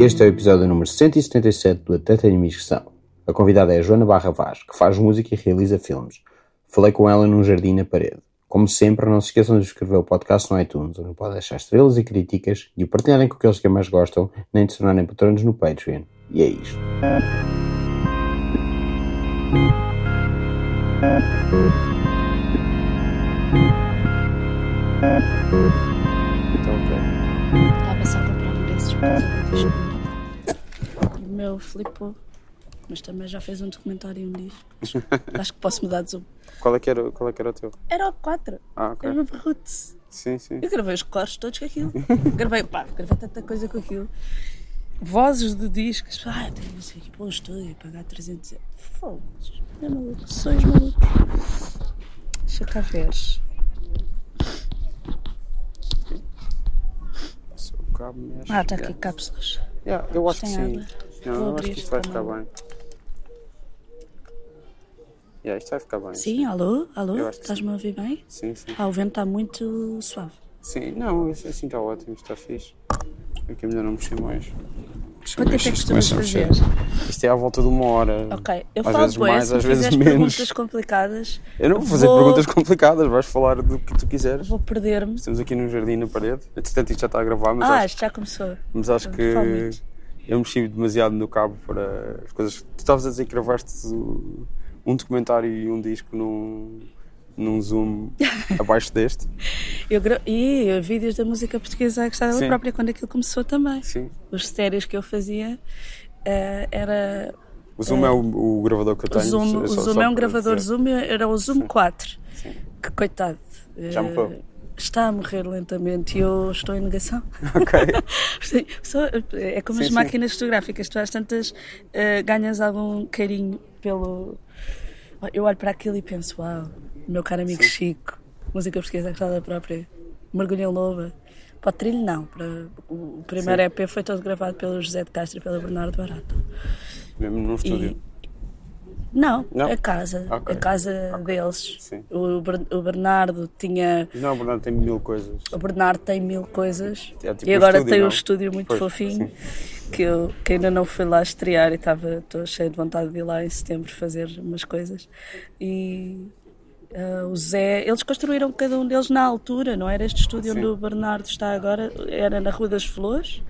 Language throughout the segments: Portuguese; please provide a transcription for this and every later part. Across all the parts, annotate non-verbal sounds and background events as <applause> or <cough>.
Este é o episódio número 177 do Até Tenho Inscrição. A convidada é a Joana Barra Vaz, que faz música e realiza filmes. Falei com ela num jardim na parede. Como sempre, não se esqueçam de subscrever o podcast no iTunes, onde podem deixar estrelas e críticas e o partilharem com aqueles que mais gostam, nem de se tornarem patronos no Patreon. E é isto. Então, ok. O meu flipou, mas também já fez um documentário e um disco. <laughs> Acho que posso mudar de zoom. Qual é que era, qual é que era o teu? Era o 4. Ah, ok. Era o Roots. Sim, sim. Eu gravei os cores todos com aquilo. <laughs> gravei, pá, gravei tanta coisa com aquilo. Vozes de discos. Ah, tenho isso aqui para o estúdio, pagar 300 euros. Fogos. É maluco. Sois malucos. Deixa cá ver. O cabo. Ah, está aqui cápsulas. Yeah, eu acho que sim. Não, eu acho que isto vai ficar bem. Yeah, isto vai ficar bem. Sim, alô? Alô? Estás-me a ouvir bem? Sim, sim. Ah, o vento está muito suave. Sim, não, assim está ótimo, está fixe. Aqui é melhor não mexer mais. Quanto tempo é que isto costumas fazer? Isto é à volta de uma hora. Ok, eu às falo vezes mais, se às vezes menos. perguntas complicadas, Eu não vou fazer Vou- perguntas complicadas, vais falar do que tu quiseres. vou perder-me. Estamos aqui num jardim na parede. Entretanto, isto já está a gravar, mas, Ah, acho, isto já começou. mas acho que eu mexi demasiado no cabo para as coisas. Tu estavas a dizer que gravaste um documentário e um disco num, num zoom abaixo deste. <laughs> Eu gra... E vídeos da música portuguesa a gostar dela Sim. própria quando aquilo começou também. Sim. Os sérios que eu fazia eh, era. O zoom é, o, o gravador que eu tenho. Zoom, só- o só- Zoom só é um gravador dizer. Zoom, era o Zoom 4. Sim. Que coitado. Já eh, morreu? Está a morrer lentamente e eu estou em negação. <laughs> Ok. <laughs> Só- é como Sim, as sim. máquinas fotográficas, tu às tantas eh, ganhas algum carinho pelo. Eu olho para aquilo e penso: Uau, meu caro amigo Chico, música portuguesa gostada própria, mergulho em louva. Para o trilho, não. Para, o primeiro Sim. EP foi todo gravado pelo José de Castro e pelo Bernardo Barata. Mesmo num estúdio. Não, Não? a casa. Ok. A casa deles. Sim. O, Ber- o Bernardo tinha. Não, o Bernardo tem mil coisas. O Bernardo tem mil coisas É tipo e um agora estúdio, tem um não? estúdio muito Pois, fofinho que eu que ainda não fui lá estrear e estava estou cheio de vontade de ir lá em setembro fazer umas coisas e ah, o Zé eles construíram cada um deles na altura não era este estúdio Sim. onde o Bernardo está agora era na Rua das Flores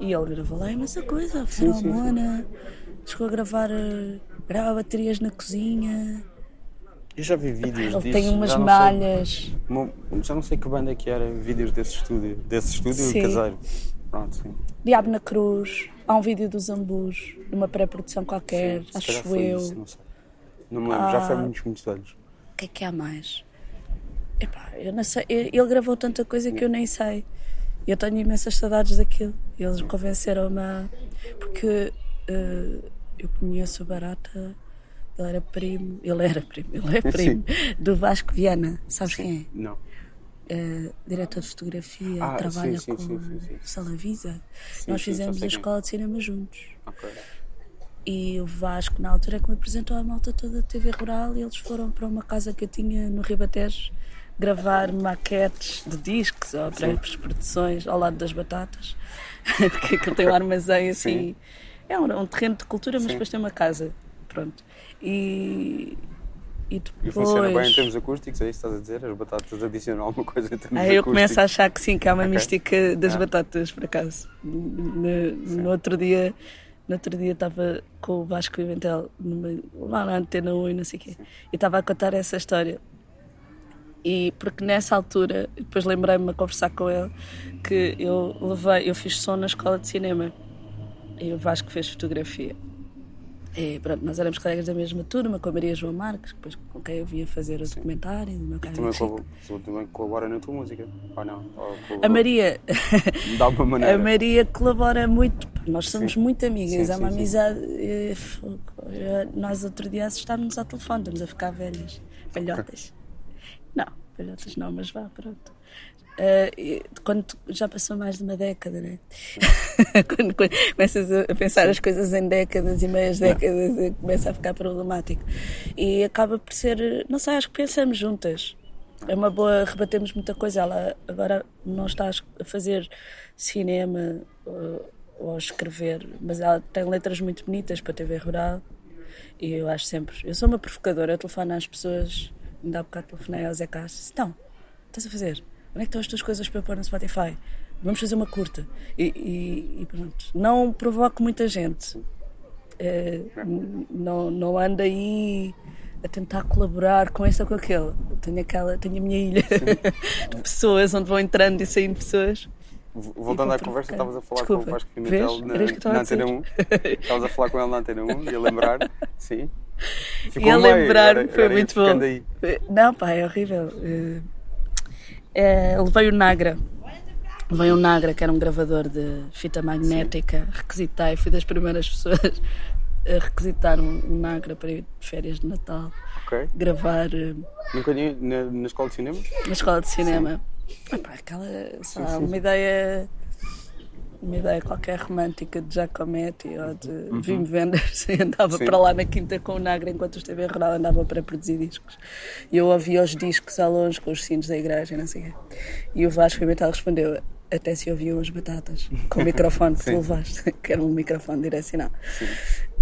e ele gravou lá imensa coisa sim, sim. Feromona chegou a gravar ah, grava baterias na cozinha Eu já vi vídeos ele disso. tem umas já sei- malhas Uma- já não sei que banda é que era, vídeos desse estúdio, desse estúdio Sim. caseiro. Pronto, sim. Diabo na Cruz, há um vídeo dos Ambus, numa pré-produção qualquer, Sim, acho eu. isso, não sei. Não me lembro, já foi há Ah. muitos, muitos anos. O que é que há mais? Epá, eu não sei. Ele gravou tanta coisa que eu nem sei. Eu tenho imensas saudades daquilo. Eles convenceram-me a. Porque eh, eu conheço o Barata, ele era primo, ele era primo, ele é <laughs> primo do Vasco Viana. Sabes quem é? Não. Eh, diretor de fotografia, Ah, trabalha sim, sim, com sim, sim, sim. Salavisa. Sim, Nós sim, fizemos a quem é. escola de cinema juntos. Ok. E o Vasco, na altura, é que me apresentou à malta toda da TV Rural e eles foram para uma casa que eu tinha no Ribatejo gravar maquetes de discos ou pré-produções ao lado das batatas. <laughs> Porque aquilo tem um armazém assim. É um, um terreno de cultura, mas Sim. depois tem uma casa. Pronto. E, e E depois. funciona bem em termos acústicos, é isso que estás a dizer? As batatas adicionam alguma coisa em termos Aí eu acústicos? começo a achar que sim, que há uma Ok. mística das Ah. batatas, por acaso. No, no outro dia, no outro dia estava com o Vasco Pimentel numa, lá na Antena 1 e não sei o quê, e estava a contar essa história. E porque nessa altura, depois lembrei-me a conversar com ele que eu levei, eu fiz som na escola de cinema e o Vasco fez fotografia. E pronto, nós éramos colegas da mesma turma, com a Maria João Marques, depois com quem eu vinha fazer o documentário do meu caro Também, também colabora na tua música? Ou não? Ou A Maria, <laughs> Dá uma maneira. a Maria colabora muito. Nós somos Sim. muito amigas, Sim, há uma sim, sim. amizade. Eh, Nós outro dia assistámos ao telefone, estamos a ficar velhas, velhotas. Não, velhotas não, mas vá, pronto. E quando já passou mais de uma década, né? <laughs> quando, quando começas a a pensar as coisas em décadas e meias décadas, eh, começa a ficar problemático. E acaba por ser, eh, não sei, acho que pensamos juntas. É uma boa, rebatemos muita coisa. Ela agora não está a fazer cinema, eh, ou escrever, mas ela tem letras muito bonitas para TV Rural e eu acho sempre. Eu sou uma provocadora, eu telefono às pessoas, ainda há bocado telefonei ao Zé Castro, então, estás a fazer? Onde é que estão as tuas coisas para pôr no Spotify? Vamos fazer uma curta. E, e, e pronto. Não provoco muita gente. É, não, não ando aí a tentar colaborar com esta ou com aquele. Tenho, aquela, tenho a minha ilha <laughs> de pessoas onde vão entrando e saindo pessoas. Voltando à conversa, estavas a falar Desculpa. com o Vasco Pimentel na, na Antena 1. Estavas a falar com ele na Antena 1 e a lembrar, sim. <laughs> Ficou e a lembrar meio, foi muito bom. Aí. Não, pá, é horrível. Uh, é, levei o Nagra. Levei o Nagra, que era um gravador de fita magnética. Sim. Requisitei, fui das primeiras pessoas a requisitar um, um Nagra para ir de férias de Natal. Ok. Gravar. Uh, Nunca na, na escola de cinema? Na escola de cinema. Epá, aquela, sei lá, uma ideia uma ideia qualquer romântica de Giacometti ou de uhum. Vim Vendors <laughs> andava Sim. para lá na quinta com o Nagra enquanto esteve em Rural andava para produzir discos e eu ouvia os discos ao longe com os sinos da igreja não sei o quê e o Vasco Pimentel respondeu até se ouviam as batatas com o <laughs> microfone que tu levaste <laughs> que era um microfone direcional Sim.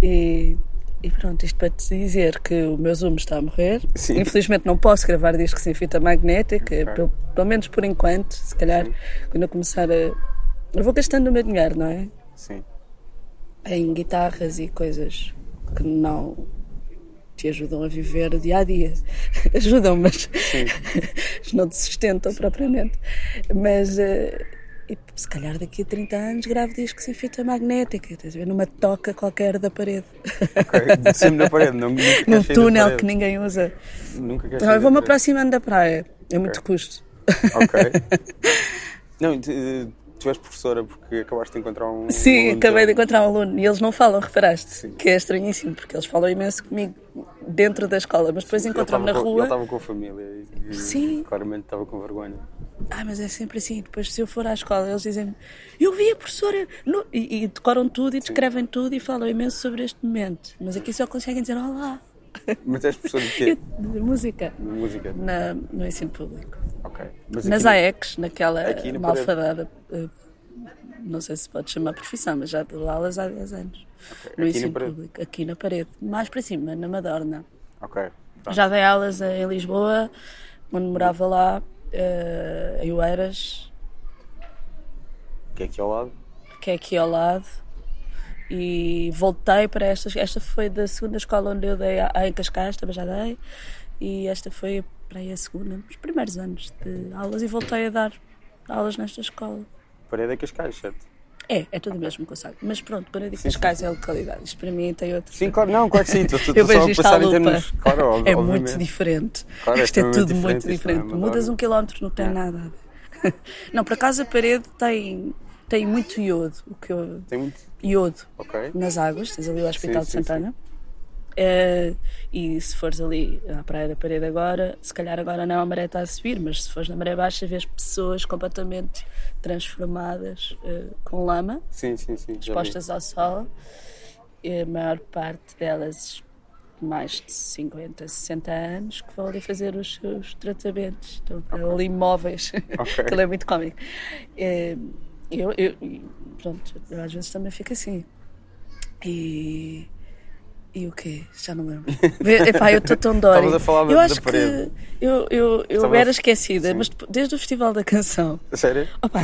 e e pronto, isto para te dizer que o meu Zoom está a morrer. Sim. Infelizmente não posso gravar discos em fita magnética, okay. pelo, pelo, menos por enquanto. Se calhar, Sim. quando eu começar a. Eu vou gastando o meu dinheiro, não é? Sim. Em guitarras e coisas que não te ajudam a viver o dia a dia. <laughs> ajudam, mas <laughs> não te sustentam propriamente. Mas. Uh, e se calhar daqui a 30 anos gravo discos em fita magnética, estás a ver? Numa toca qualquer da parede. Ok, sempre na parede, não Num túnel que ninguém usa. Nunca queres então, Eu vou-me aproximando da praia, é muito okay. custo. Ok. <laughs> não, tu és professora porque acabaste de encontrar um. Sim, um acabei de encontrar um aluno e eles não falam, reparaste? Sim. Que é estranhíssimo, porque eles falam imenso comigo dentro da escola, mas depois encontram-me na rua. Ele estava com a família e, Sim. claramente estava com vergonha. Ah, mas é sempre assim. Depois, se eu for à escola, eles dizem Eu vi a professora. No... E, e, decoram tudo e descrevem Sim. tudo e falam imenso sobre este momento. Mas aqui só conseguem dizer Olá. <laughs> Mas és professora de quê? De música. De música. Na, no ensino público. Ok. Mas Nas AECs, naquela malfadada. Uh, não sei se pode chamar profissão, mas já dou aulas há 10 anos. Okay. No aqui ensino público. Aqui na parede. Mais para cima, na Madorna. Ok. Já dei aulas em Lisboa, quando morava lá uh, em Oeiras. Que é aqui ao lado? Que é aqui ao lado. E voltei para esta. Esta foi da segunda escola onde eu dei a, em Cascais, também já dei. E esta foi para aí a segunda, os primeiros anos de aulas. E voltei a dar aulas nesta escola. Parede é Cascais, certo? É, é tudo okay. mesmo que eu sei. Mas pronto, quando eu digo sim, Cascais sim. é localidade. Isto para mim tem outro. Sim, claro, não, claro que sim. Estou, <laughs> eu vejo isto à lupa. Termos, claro, é obviamente. muito diferente. Claro, é isto é, tudo diferente, muito diferente. É Mudas um quilómetro, não tem é. nada. <laughs> não, por acaso a parede tem, tem muito iodo. O que eu, tem muito? Iodo. Okay. Nas águas. Tens ali o Hospital sim, de Santana. Uh, e se fores ali à Praia da Parede agora, se calhar agora não a maré está a subir, mas se fores na maré baixa, vês pessoas completamente transformadas uh, com lama, sim, sim, sim, expostas ao sol. E a maior parte delas, mais de 50, 60 anos, que vão ali fazer os seus tratamentos. Estão okay. ali imóveis. Okay. <laughs> Aquilo é muito cómico. Uh, eu, eu, pronto, eu às vezes também fico assim. E e o quê? Já não lembro. <laughs> Epá, eu estou tão dói. Estavas a falar eu acho parede. que eu, eu, eu era esquecida, Sim. mas desde o Festival da Canção. Sério? Opa,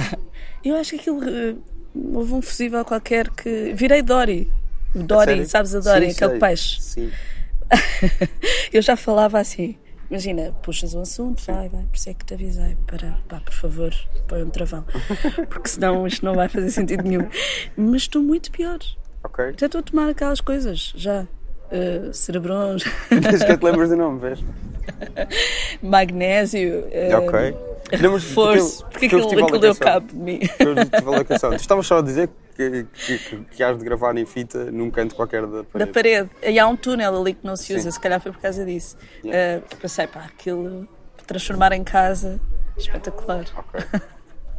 eu acho que aquilo. Eh, houve um festival qualquer que. Virei Dory. Dory, sabes a Dory, Sim, aquele sei. peixe. Sim. <laughs> eu já falava assim. Imagina, puxas um assunto, vai, vai, por isso é que te avisei. Para, pá, por favor, põe um travão. <laughs> Porque senão isto não vai fazer sentido nenhum. Mas estou muito pior. Ok. Já estou a tomar aquelas coisas, já uh, cerebrons. Desde que te lembras do nome, vês? <laughs> Magnésio. Uh, ok. Reforço, porque aquilo, aquilo deu cabo de mim. Tu <laughs> estavas só a dizer que, que, que, que has de gravar em fita num canto qualquer da parede. Da parede. E há um túnel ali que não se usa, Sim. se calhar foi por causa disso. Yeah. Uh, pensei, pá, aquilo transformar em casa, espetacular. Ok.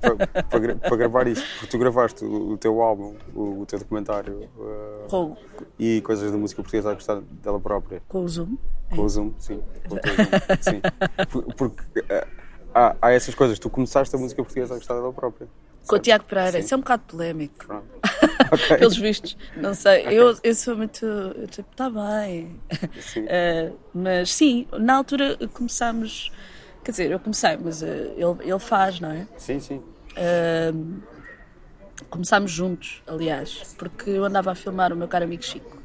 para, para, para, gravar isso, porque tu gravaste o, o teu álbum, o, o teu documentário uh, e coisas da música portuguesa a gostar dela própria. Com o Zoom? Com o Zoom, sim. Com o Zoom, sim. <laughs> Porque uh, há, há, essas coisas, tu começaste a música portuguesa a gostar dela própria. Com o Tiago Pereira, Sim. isso é um bocado polémico. <laughs> Okay. Pelos vistos, não sei. Okay. Eu, eu sou muito. Eu, tipo, está bem. Uh, <laughs> mas sim, na altura começámos. Quer dizer, eu comecei, mas uh, ele, ele faz, não é? Sim, sim. Uh, começámos juntos, aliás, porque eu andava a filmar o meu caro amigo Chico.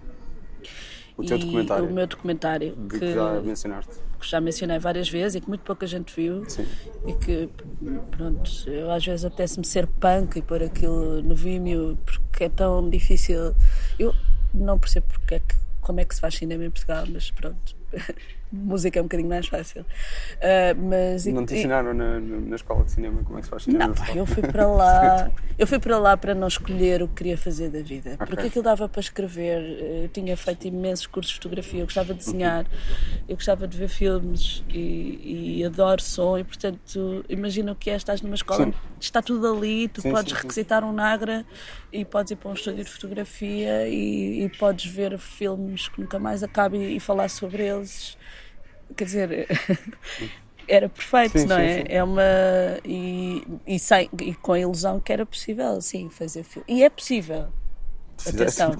O teu documentário? O meu documentário. Que, que já mencionaste. Que já mencionei várias vezes e que muito pouca gente viu. Sim. E que, pronto, eu às vezes apetece-me ser punk e pôr aquilo no Vimeo porque é tão difícil. Eu não percebo porque é que, como é que se faz cinema em Portugal, mas pronto. <laughs> música é um bocadinho mais fácil. Uh, mas, não te ensinaram e, na, na escola de cinema como é que se faz cinema? Não, pá, eu fui para lá. <laughs> eu fui para lá para não escolher o que queria fazer da vida. Okay. Porque aquilo dava para escrever. Eu tinha feito imensos cursos de fotografia, eu gostava de desenhar, eu gostava de ver filmes e, e adoro som. E portanto, imagina o que é, estás numa escola, sim. está tudo ali, tu sim, podes sim, requisitar um Nagra e podes ir para um estúdio de fotografia e, e podes ver filmes que nunca mais acabem e falar sobre eles quer dizer, <laughs> era perfeito, sim, não é? Sim, sim. É uma. E, e, e com a ilusão que era possível, sim, fazer filme. E é possível. Atenção,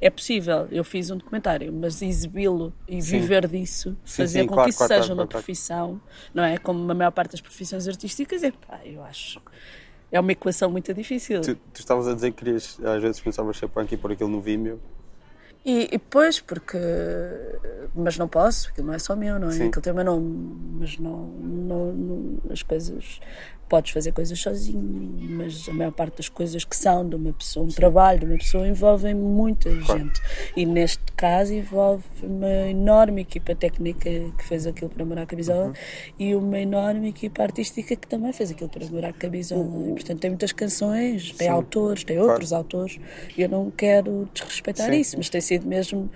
é possível. Eu fiz um documentário, mas exibi-lo e viver disso, fazer com claro, que isso claro, seja claro, uma profissão, não é? Como a maior parte das profissões artísticas, é pá, eu acho. É uma equação muito difícil. Tu, tu estavas a dizer que querias, às vezes pensavas ser punk e pôr aquilo no Vimeo. E, e depois, porque. Mas não posso, aquilo não é só meu, não é? Sim. Aquilo tem o meu nome, mas não, não, não, as coisas podes fazer coisas sozinho, mas a maior parte das coisas que são de uma pessoa, um Sim. trabalho de uma pessoa, envolvem muita claro. gente. E neste caso envolve uma enorme equipa técnica que fez aquilo para morar a camisola uhum. e uma enorme equipa artística que também fez aquilo para morar a camisola. Uhum. E, portanto, tem muitas canções, tem Sim. autores, tem outros claro. autores. E eu não quero desrespeitar Sim. isso, mas tem sido mesmo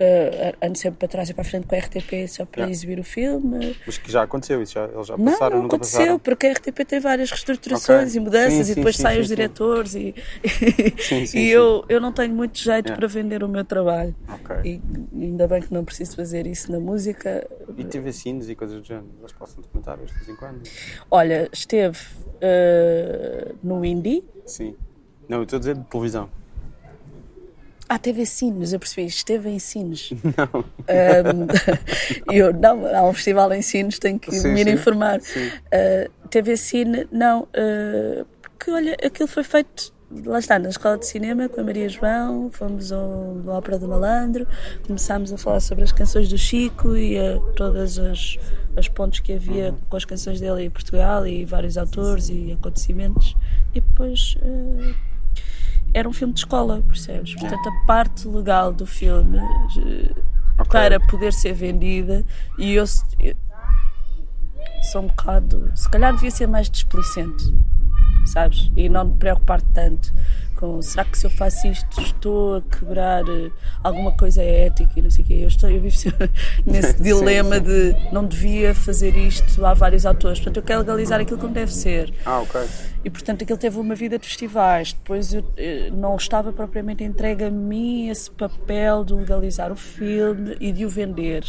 uh, ando sempre para trás e para a frente com a RTP só para yeah. exibir o filme. Mas que já aconteceu isso? Já, eles já passaram? Não, não aconteceu, passaram? porque a RTP tem várias reestruturações okay. e mudanças sim, e depois sim, saem sim, os diretores e, <laughs> <laughs> e eu, eu não tenho muito jeito yeah. para vender o meu trabalho. Okay. E ainda bem que não preciso fazer isso na música. E teve sinos e coisas do género? Eles possam documentar de vez em quando? Olha, esteve uh, no Indie. Sim. Não, eu estou a dizer de televisão. Ah, teve Sines, eu percebi, esteve em Sines. <laughs> Não. Um, <laughs> eu, não, há um festival em Sines, tenho que sim, me ir sim, informar. Sim. Uh, teve Cine, não, uh, porque olha, aquilo foi feito, lá está, na escola de cinema com a Maria João, fomos ao, ao Ópera do Malandro, começámos a falar sobre as canções do Chico e a, todas as, as pontes que havia com as canções dele em Portugal e vários autores e acontecimentos. E depois. Uh, era um filme de escola, percebes? Portanto, a parte legal do filme okay. para poder ser vendida e eu, eu sou um bocado. Se calhar devia ser mais displicente, sabes? E não me preocupar tanto com será que se eu faço isto estou a quebrar eh, alguma coisa ética e não sei o quê. Eu, estou, eu vivo <laughs> nesse <laughs> dilema sim, sim. de não devia fazer isto, há vários autores, portanto eu quero legalizar aquilo como deve ser. Ah, ok. E portanto aquilo teve uma vida de festivais, depois eu, eu eh, não estava propriamente entregue a mim esse papel de legalizar o filme e de o vender.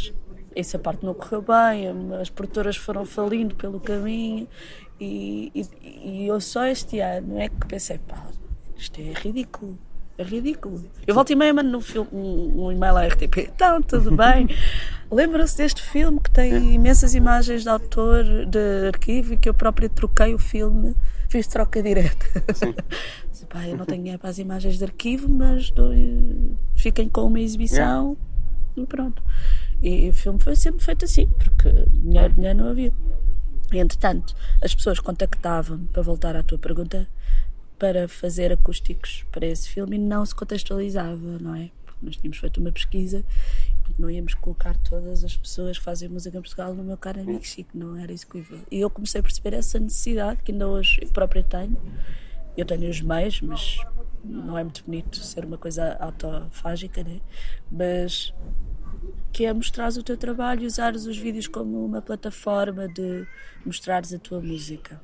Essa parte não correu bem, as produtoras foram falindo pelo caminho e, e, e eu só este ano é que pensei, pá, isto é ridículo. É ridículo. Eu volto e meia mando no filme, um, um e-mail à RTP. Então, tudo bem. <laughs> Lembram-se deste filme que tem é. imensas imagens de autor de arquivo e que eu própria troquei o filme, fiz troca direta. <laughs> Pá, eu não tenho dinheiro para as imagens de arquivo, mas dou, fiquem com uma exibição é. e pronto. E o filme foi sempre feito assim, porque dinheiro, dinheiro não havia. E, entretanto, as pessoas contactavam, para voltar à tua pergunta, para fazer acústicos para esse filme e não se contextualizava, não é? Porque nós tínhamos feito uma pesquisa não íamos colocar todas as pessoas que fazem música em Portugal no meu caro amigo Chico, não era execuível. E eu comecei a perceber essa necessidade que ainda hoje eu própria tenho. Eu tenho os meios, mas não é muito bonito ser uma coisa autofágica, né? Mas que é mostrares o teu trabalho e usares os vídeos como uma plataforma de mostrares a tua música.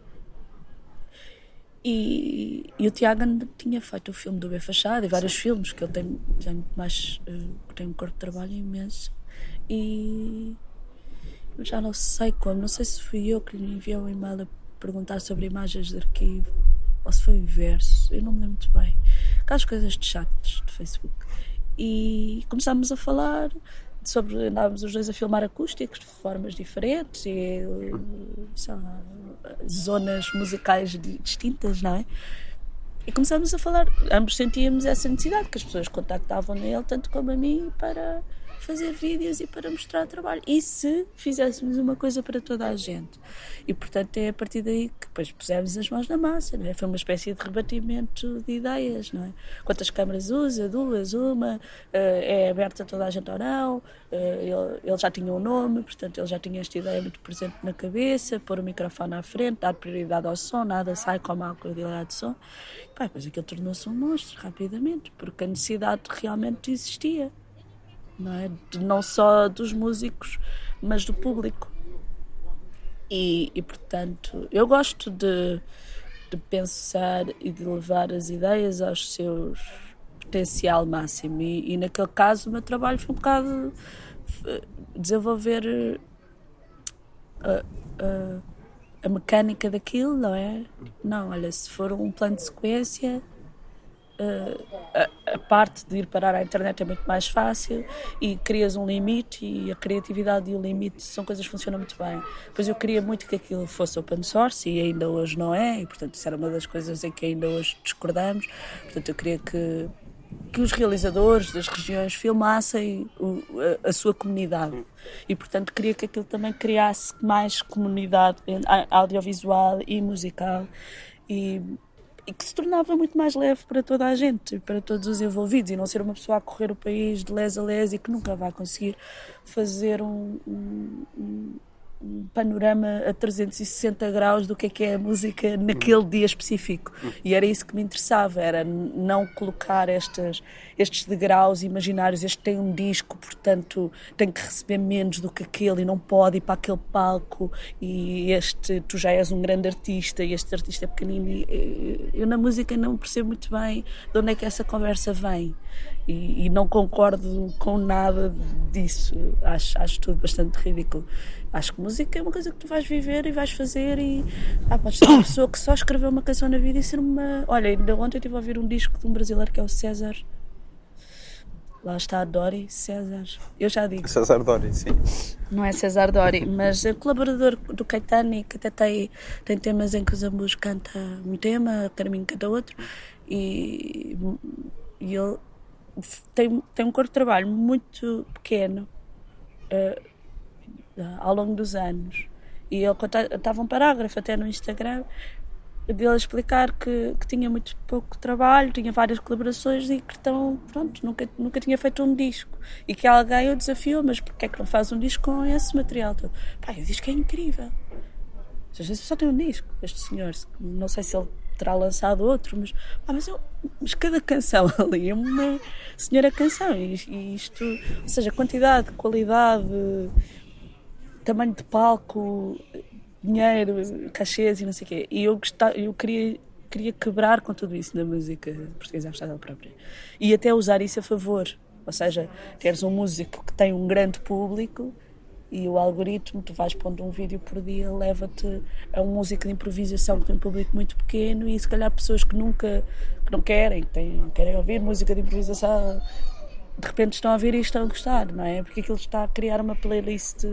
E, e, o Tiago tinha feito o filme do B Fachada e vários Sim. filmes, que ele tem, tem mais. Uh, tem um corpo de trabalho imenso. E já não sei como, não sei se fui eu que lhe enviei um e-mail a perguntar sobre imagens de arquivo ou se foi o inverso, eu não me lembro muito bem. Aquelas coisas de chats de Facebook. E começámos a falar sobre andávamos os dois a filmar acústicos de formas diferentes e lá, zonas musicais distintas, não é? E começámos a falar, ambos sentíamos essa necessidade que as pessoas contactavam nele, tanto como a mim, para fazer vídeos e para mostrar trabalho. E se fizéssemos uma coisa para toda a gente? E portanto é a partir daí que depois pusemos as mãos na massa, não é? Foi uma espécie de rebatimento de ideias, não é? Quantas câmaras usa? Duas? Uma? Eh, é aberta a toda a gente ou não? Eh, ele, já tinha um nome, portanto ele já tinha esta ideia muito presente na cabeça, pôr o microfone à frente, dar prioridade ao som, nada sai com a má qualidade de som. Pá, depois aquilo tornou-se um monstro rapidamente, porque a necessidade realmente existia não é? Não só dos músicos, mas do público. E, e portanto, eu gosto de, de pensar e de levar as ideias aos seus potencial máximo. E, e naquele caso, o meu trabalho foi um bocado eh, desenvolver a, eh, a, eh, a mecânica daquilo, não é? Não, olha, se for um plano de sequência a, a, parte de ir parar à internet é muito mais fácil e crias um limite e a criatividade e o limite são coisas que funcionam muito bem. Pois eu queria muito que aquilo fosse open source e ainda hoje não é, e portanto isso era uma das coisas em que ainda hoje discordamos. Portanto eu queria que que os realizadores das regiões filmassem o, a, a, sua comunidade e portanto queria que aquilo também criasse mais comunidade audiovisual e musical e e que se tornava muito mais leve para toda a gente, para todos os envolvidos, e não ser uma pessoa a correr o país de les a les e que nunca vai conseguir fazer um, um, um panorama a 360 graus do que é que é a música naquele dia específico. E era isso que me interessava, era não colocar estas, estes degraus imaginários, este tem um disco, portanto tem que receber menos do que aquele e não pode ir para aquele palco e este, tu já és um grande artista e este artista é pequenino. E, eu na música não percebo muito bem de onde é que essa conversa vem e, e não concordo com nada disso, acho, acho tudo bastante ridículo. Acho que música é uma coisa que tu vais viver e vais fazer e ah, podes ser uma <coughs> pessoa que só escreveu uma canção na vida e ser uma. Olha, ainda ontem eu estive a ouvir um disco de um brasileiro que é o César. Lá está a Dori, César. Eu já digo. César Dori, sim. Não é César Dori, mas é colaborador do Caetano que até tem, tem temas em que o Zambus canta um tema, Carminho canta outro. E, e ele tem, tem um corpo de trabalho muito pequeno. Uh, ao longo dos anos. E ele estava um parágrafo até no Instagram dele explicar que, que tinha muito pouco trabalho, tinha várias colaborações e que então, pronto, nunca, nunca tinha feito um disco. E que alguém o desafiou, mas porquê é que não faz um disco com esse material todo? Pá, o disco é incrível. Às vezes só tem um disco, este senhor. Não sei se ele terá lançado outro, mas, ah, mas, eu, mas cada canção <laughs> ali é uma senhora canção. E, e isto, ou seja, quantidade, qualidade tamanho de palco, dinheiro, cachês e não sei o quê. E eu, gostava, eu queria, queria quebrar com tudo isso na música portuguesa à própria. E até usar isso a favor. Ou seja, teres um músico que tem um grande público e o algoritmo, tu vais pondo um vídeo por dia, leva-te a um músico de improvisação que tem um público muito pequeno e se calhar pessoas que nunca, que não querem, que têm, querem ouvir música de improvisação, de repente estão a ouvir e estão a gostar, não é? Porque aquilo está a criar uma playlist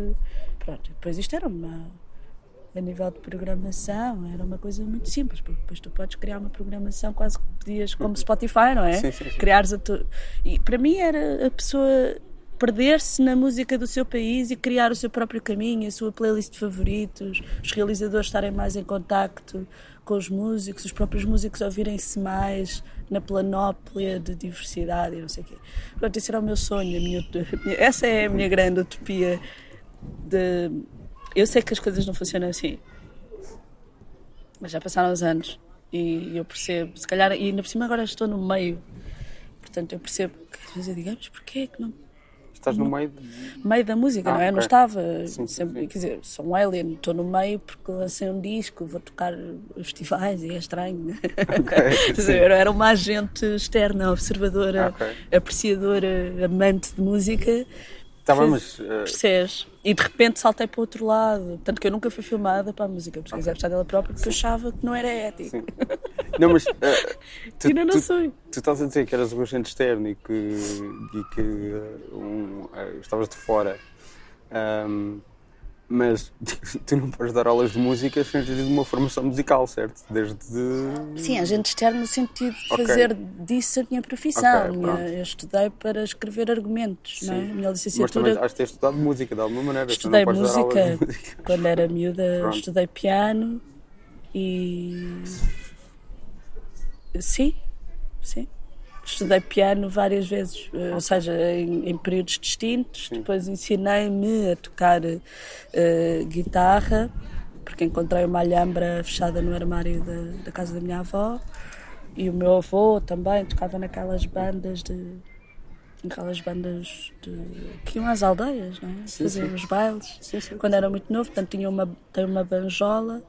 Pronto, depois isto era uma. A nível de programação, era uma coisa muito simples, porque depois tu podes criar uma programação quase que pedias como Spotify, não é? Sim, sim, sim. Criares a tu... E para mim era a pessoa perder-se na música do seu país e criar o seu próprio caminho, a sua playlist de favoritos, os realizadores estarem mais em contacto com os músicos, os próprios músicos ouvirem-se mais na planóplia de diversidade e não sei o quê. Pronto, esse era o meu sonho, a minha, <laughs> essa é a minha grande utopia de. Eu sei que as coisas não funcionam assim, mas já passaram os anos e eu percebo, se calhar, e ainda por cima agora estou no meio, portanto eu percebo que às vezes eu digo, ah, mas porquê que não. Estás no meio de... meio da música, ah, não é? Okay. Não estava. Sim, sempre, sim. Quer dizer, sou um alien, estou no meio porque lancei um disco, vou tocar festivais e é estranho. <laughs> Okay, eu era uma agente externa, observadora, okay. apreciadora, amante de música Tá bem, mas. Uh... Percebes? E de repente saltei para o outro lado. Tanto que eu nunca fui filmada para a música, porque okay. gostar dela própria, porque eu achava que não era ético. Sim. Não, mas. <laughs> Uh, tu, não sei. Tu estás a dizer que eras um agente externo e que, e que uh, um, estavas de fora. Um, mas <laughs> tu não podes dar aulas de música sem ter tido uma formação musical, certo? Desde. Sim, agente externo no sentido de okay. fazer disso a minha profissão. Okay, minha, eu estudei para escrever argumentos, Sim. não é? A minha licenciatura. Mas também has de ter estudado música de alguma maneira. Estudei música, música, <laughs> quando era miúda, Pronto. estudei piano e. Sim, sim. Estudei piano várias vezes, eh, ou seja, em, em períodos distintos. Sim. Depois ensinei-me a tocar uh, guitarra, porque encontrei uma alhambra fechada no armário da, da casa da minha avó. E o meu avô também tocava naquelas bandas de aquelas bandas de, que iam às aldeias, não é? Faziam os bailes. Sim, sim. Quando era muito novo, portanto tinha uma, tem uma banjola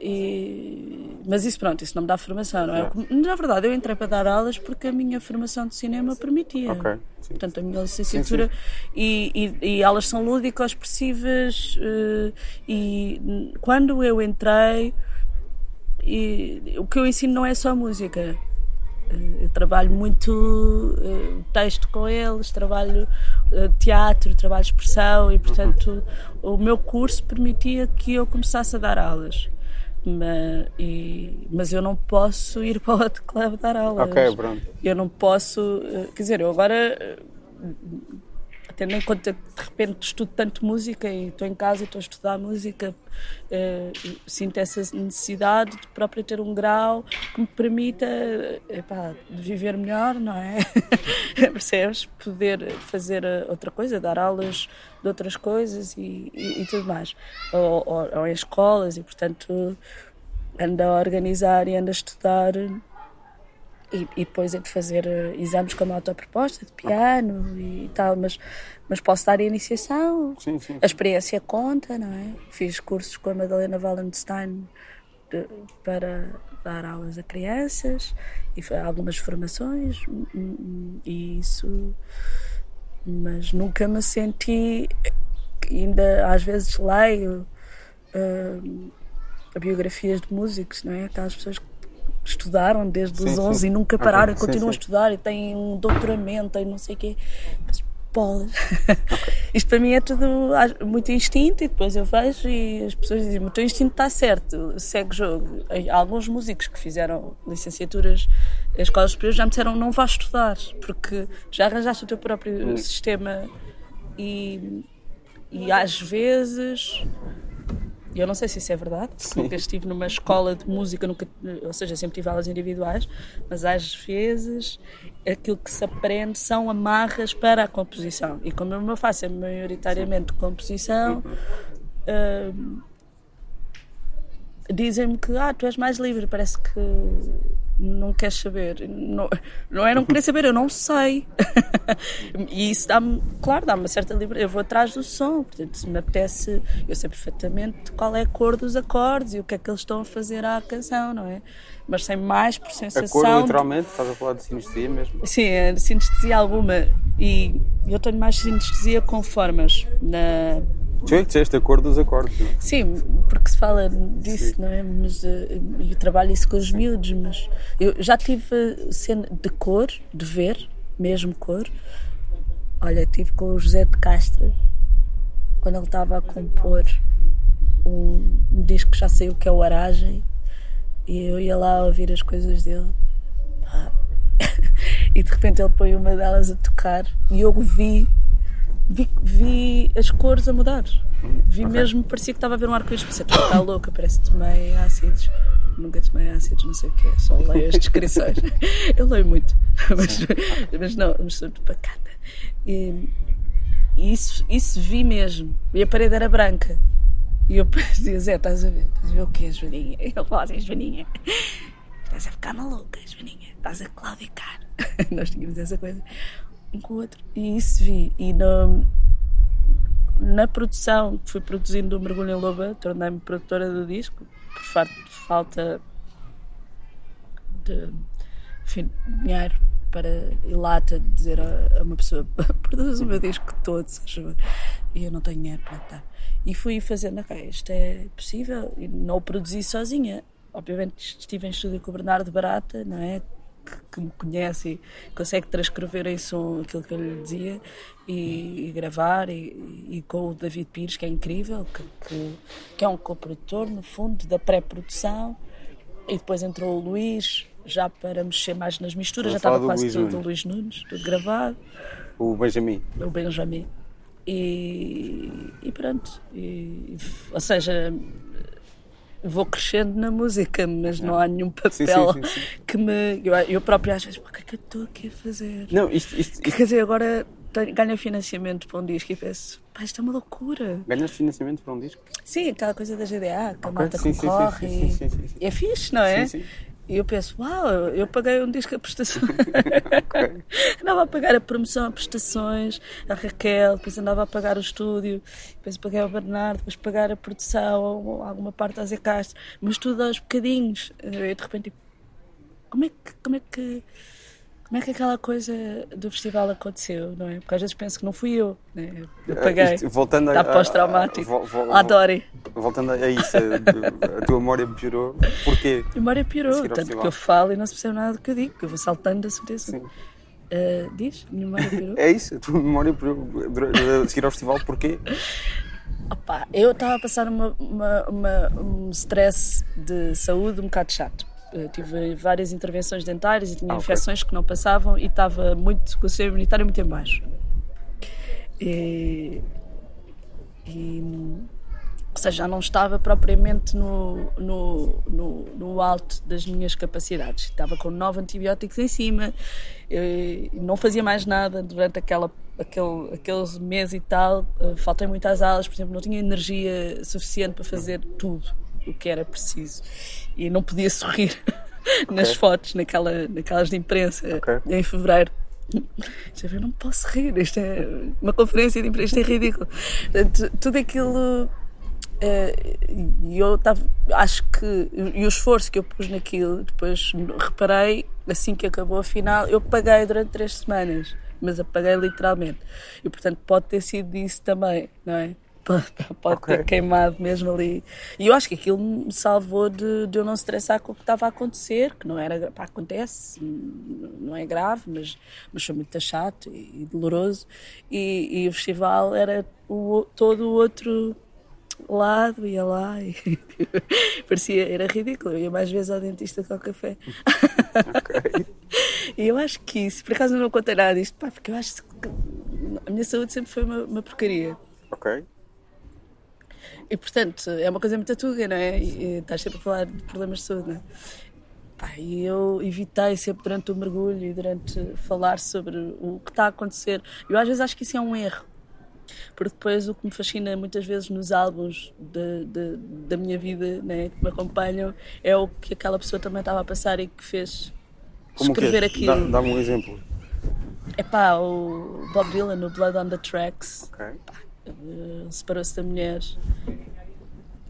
e... Mas isso, pronto, isso não me dá formação, não é? Na verdade, eu entrei para dar aulas porque a minha formação de cinema permitia. Okay. Portanto, a minha licenciatura sim, sim. E, e, e, elas são lúdicas, expressivas. Uh, e quando eu entrei, e, o que eu ensino não é só música. Uh, eu trabalho muito uh, texto com eles, trabalho teatro, trabalho expressão e, portanto, uhum. o meu curso permitia que eu começasse a dar aulas. Mas, e, mas eu não posso ir para o outro clube dar aulas. Ok, pronto. Eu não posso. Eh, quer dizer, eu agora, tendo em conta que de repente estudo tanto música e estou em casa e estou a estudar música, eh, sinto essa necessidade de próprio ter um grau que me permita epá, viver melhor, não é? <laughs> Percebes? Poder fazer outra coisa, dar aulas de outras coisas e, e, e tudo mais. Ou, ou, ou, em escolas e, portanto, anda a organizar e anda a estudar e, e depois é de fazer eh, exames com a autoproposta de piano e tal, mas, mas posso dar a iniciação. Sim, sim. A experiência conta, não é? Fiz cursos com a Madalena Wallenstein de, para dar aulas a crianças e algumas formações hum, hum, e isso mas nunca me senti ainda às vezes leio uh, biografias de músicos não é aquelas pessoas que estudaram desde sim, os 11 sim. e nunca pararam okay. continuam sim, a estudar e têm um doutoramento e não sei o quê mas, bolas. Okay. <laughs> Isto para mim é tudo muito instinto e depois eu vejo e as pessoas dizem: o teu instinto está certo, segue o jogo. Há alguns músicos que fizeram licenciaturas em escolas superiores já me disseram: não vais estudar, porque já arranjaste o teu próprio hum. sistema e, e às vezes eu não sei se isso é verdade, nunca estive numa escola de música, nunca, ou seja, sempre tive aulas individuais, mas às vezes aquilo que se aprende são amarras para a composição. E como eu me faço é maioritariamente composição, uh, dizem-me que ah, tu és mais livre, parece que não queres saber. Não, não é não querer saber, eu não sei. <laughs> e isso dá-me, claro, dá-me uma certa liberdade. Eu vou atrás do som, portanto, se me apetece, eu sei perfeitamente qual é a cor dos acordes e o que é que eles estão a fazer à canção, não é? Mas sem mais por sensação. A cor, literalmente, estás a falar de sinestesia mesmo? Sim, é sinestesia alguma. E eu tenho mais sinestesia com formas. Na, Tu é que disseste a cor dos acordes, não é? Sim, porque se fala disso, Sim. não é? Mas uh, eu trabalho isso com os miúdos, mas eu já tive cena de cor, de ver, mesmo cor. Olha, tive com o José de Castro, quando ele estava a compor um, um disco que já saiu que é o Aragem, e eu ia lá ouvir as coisas dele. <laughs> e de repente ele põe uma delas a tocar e eu vi vi, vi as cores a mudar. Vi okay. mesmo, parecia que estava a ver um arco-íris. Pensei, está louca, parece que tomei ácidos. Nunca tomei ácidos, não sei o que é, só leio as descrições. <laughs> Eu leio muito, <laughs> mas, mas não, mas sou de pacata. E, e isso, isso vi mesmo. E a parede era branca. E eu <laughs> dizia, Zé, estás a ver? Estás a ver o que é, Joaninha? Ele falava assim, Joaninha, estás a ficar maluca, Joaninha, estás a claudicar. Nós tínhamos essa coisa um com o outro. E isso vi. E na, na produção, fui produzindo o Mergulho em Loba, tornei-me produtora do disco, por falta de, enfim, dinheiro para e lata dizer a, a uma pessoa <laughs> produz o meu disco todo, se favor. E eu não tenho dinheiro para dar. E fui fazendo, ok, isto é possível, e não o produzi sozinha. Obviamente estive em estúdio com o Bernardo Barata, não é? Que, me conhece e consegue transcrever em som aquilo que eu lhe dizia e, e gravar, e, e, com o David Pires, que é incrível, que, que, que é um co-produtor, no fundo, da pré-produção. E depois entrou o Luís, já para mexer mais nas misturas, já estava quase Luís tudo, Nunes. o Luís Nunes, tudo gravado. O Benjamin. O Benjamin. E, e pronto. E, ou seja, vou crescendo na música, mas não há nenhum papel sim, sim, sim, que me. Eu, eu próprio às vezes, o que é que eu estou aqui a fazer? Não, isto. isto, isto... Quer dizer, agora ganho financiamento para um disco e penso, pá, isto é uma loucura. Ganhas financiamento para um disco? Sim, aquela coisa da GDA, que a malta concorre. E... É fixe, não é? Sim, sim. E eu penso, uau, eu paguei um disco a prestações. <laughs> okay. andava a pagar a promoção a prestações, a Raquel, depois andava a pagar o estúdio, depois paguei ao Bernardo, depois pagar a produção, alguma parte a Zé Castro, mas tudo aos bocadinhos. E de repente, tipo, como é que. Como é que como é que aquela coisa do festival aconteceu, não é? Porque às vezes penso que não fui eu, né? eu ah, paguei. Isto, voltando Está pós-traumático. Adore. Voltando a isso, a, a tua memória piorou. Porquê? A memória piorou, tanto que eu falo e não se percebe nada do que eu digo, que eu vou saltando da certeza. Sim. Uh, diz? Minha memória piorou? É isso, a tua memória piorou a seguir ao festival, porquê? Opa, eu estava a passar uma, uma, uma, um stress de saúde um bocado chato eu tive várias intervenções dentárias e tinha ah, okay. infecções que não passavam e estava muito com o sistema imunitário muito em baixo. E, e, ou seja, já não estava propriamente no, no, no, no, alto das minhas capacidades. Estava com nove antibióticos em cima, não fazia mais nada durante aquela, aquele, aqueles meses e tal. Eh, faltei muitas aulas, por exemplo, não tinha energia suficiente para fazer tudo o que era preciso. E não podia sorrir <laughs> okay. nas fotos, naquela, naquelas de imprensa, okay. em fevereiro. Eu não posso rir, isto é uma conferência de imprensa, isto é ridículo. Tudo aquilo. Eh, e eu estava. Acho que. E o esforço que eu pus naquilo, depois reparei, assim que acabou a final, eu paguei durante três semanas, mas apaguei literalmente. E portanto pode ter sido isso também, não é? <laughs> pode okay. ter queimado mesmo ali. E eu acho que aquilo me salvou de, de eu não estressar com o que estava a acontecer, que não era. Pá, acontece, não é grave, mas, mas foi muito chato e, e doloroso. E, e, o festival era o, todo o outro lado, ia lá e <laughs> parecia, era ridículo. Eu ia mais vezes ao dentista que ao café. Okay. <laughs> e eu acho que isso, por acaso não contei nada disto, pá, porque eu acho que a minha saúde sempre foi uma, uma porcaria. Ok. E portanto, é uma coisa muito tuga, não é? E, e estás sempre a falar de problemas de saúde, não é? Pá, e eu evitei sempre durante o mergulho e durante falar sobre o que está a acontecer. Eu às vezes acho que isso é um erro. Porque depois o que me fascina muitas vezes nos álbuns de, de, da minha vida, né, que me acompanham, é o que aquela pessoa também estava a passar e que fez Como escrever que é? aquilo. Dá-me um exemplo. É pá, o Bob Dylan no Blood on the Tracks. Okay. Uh, separou-se da mulher.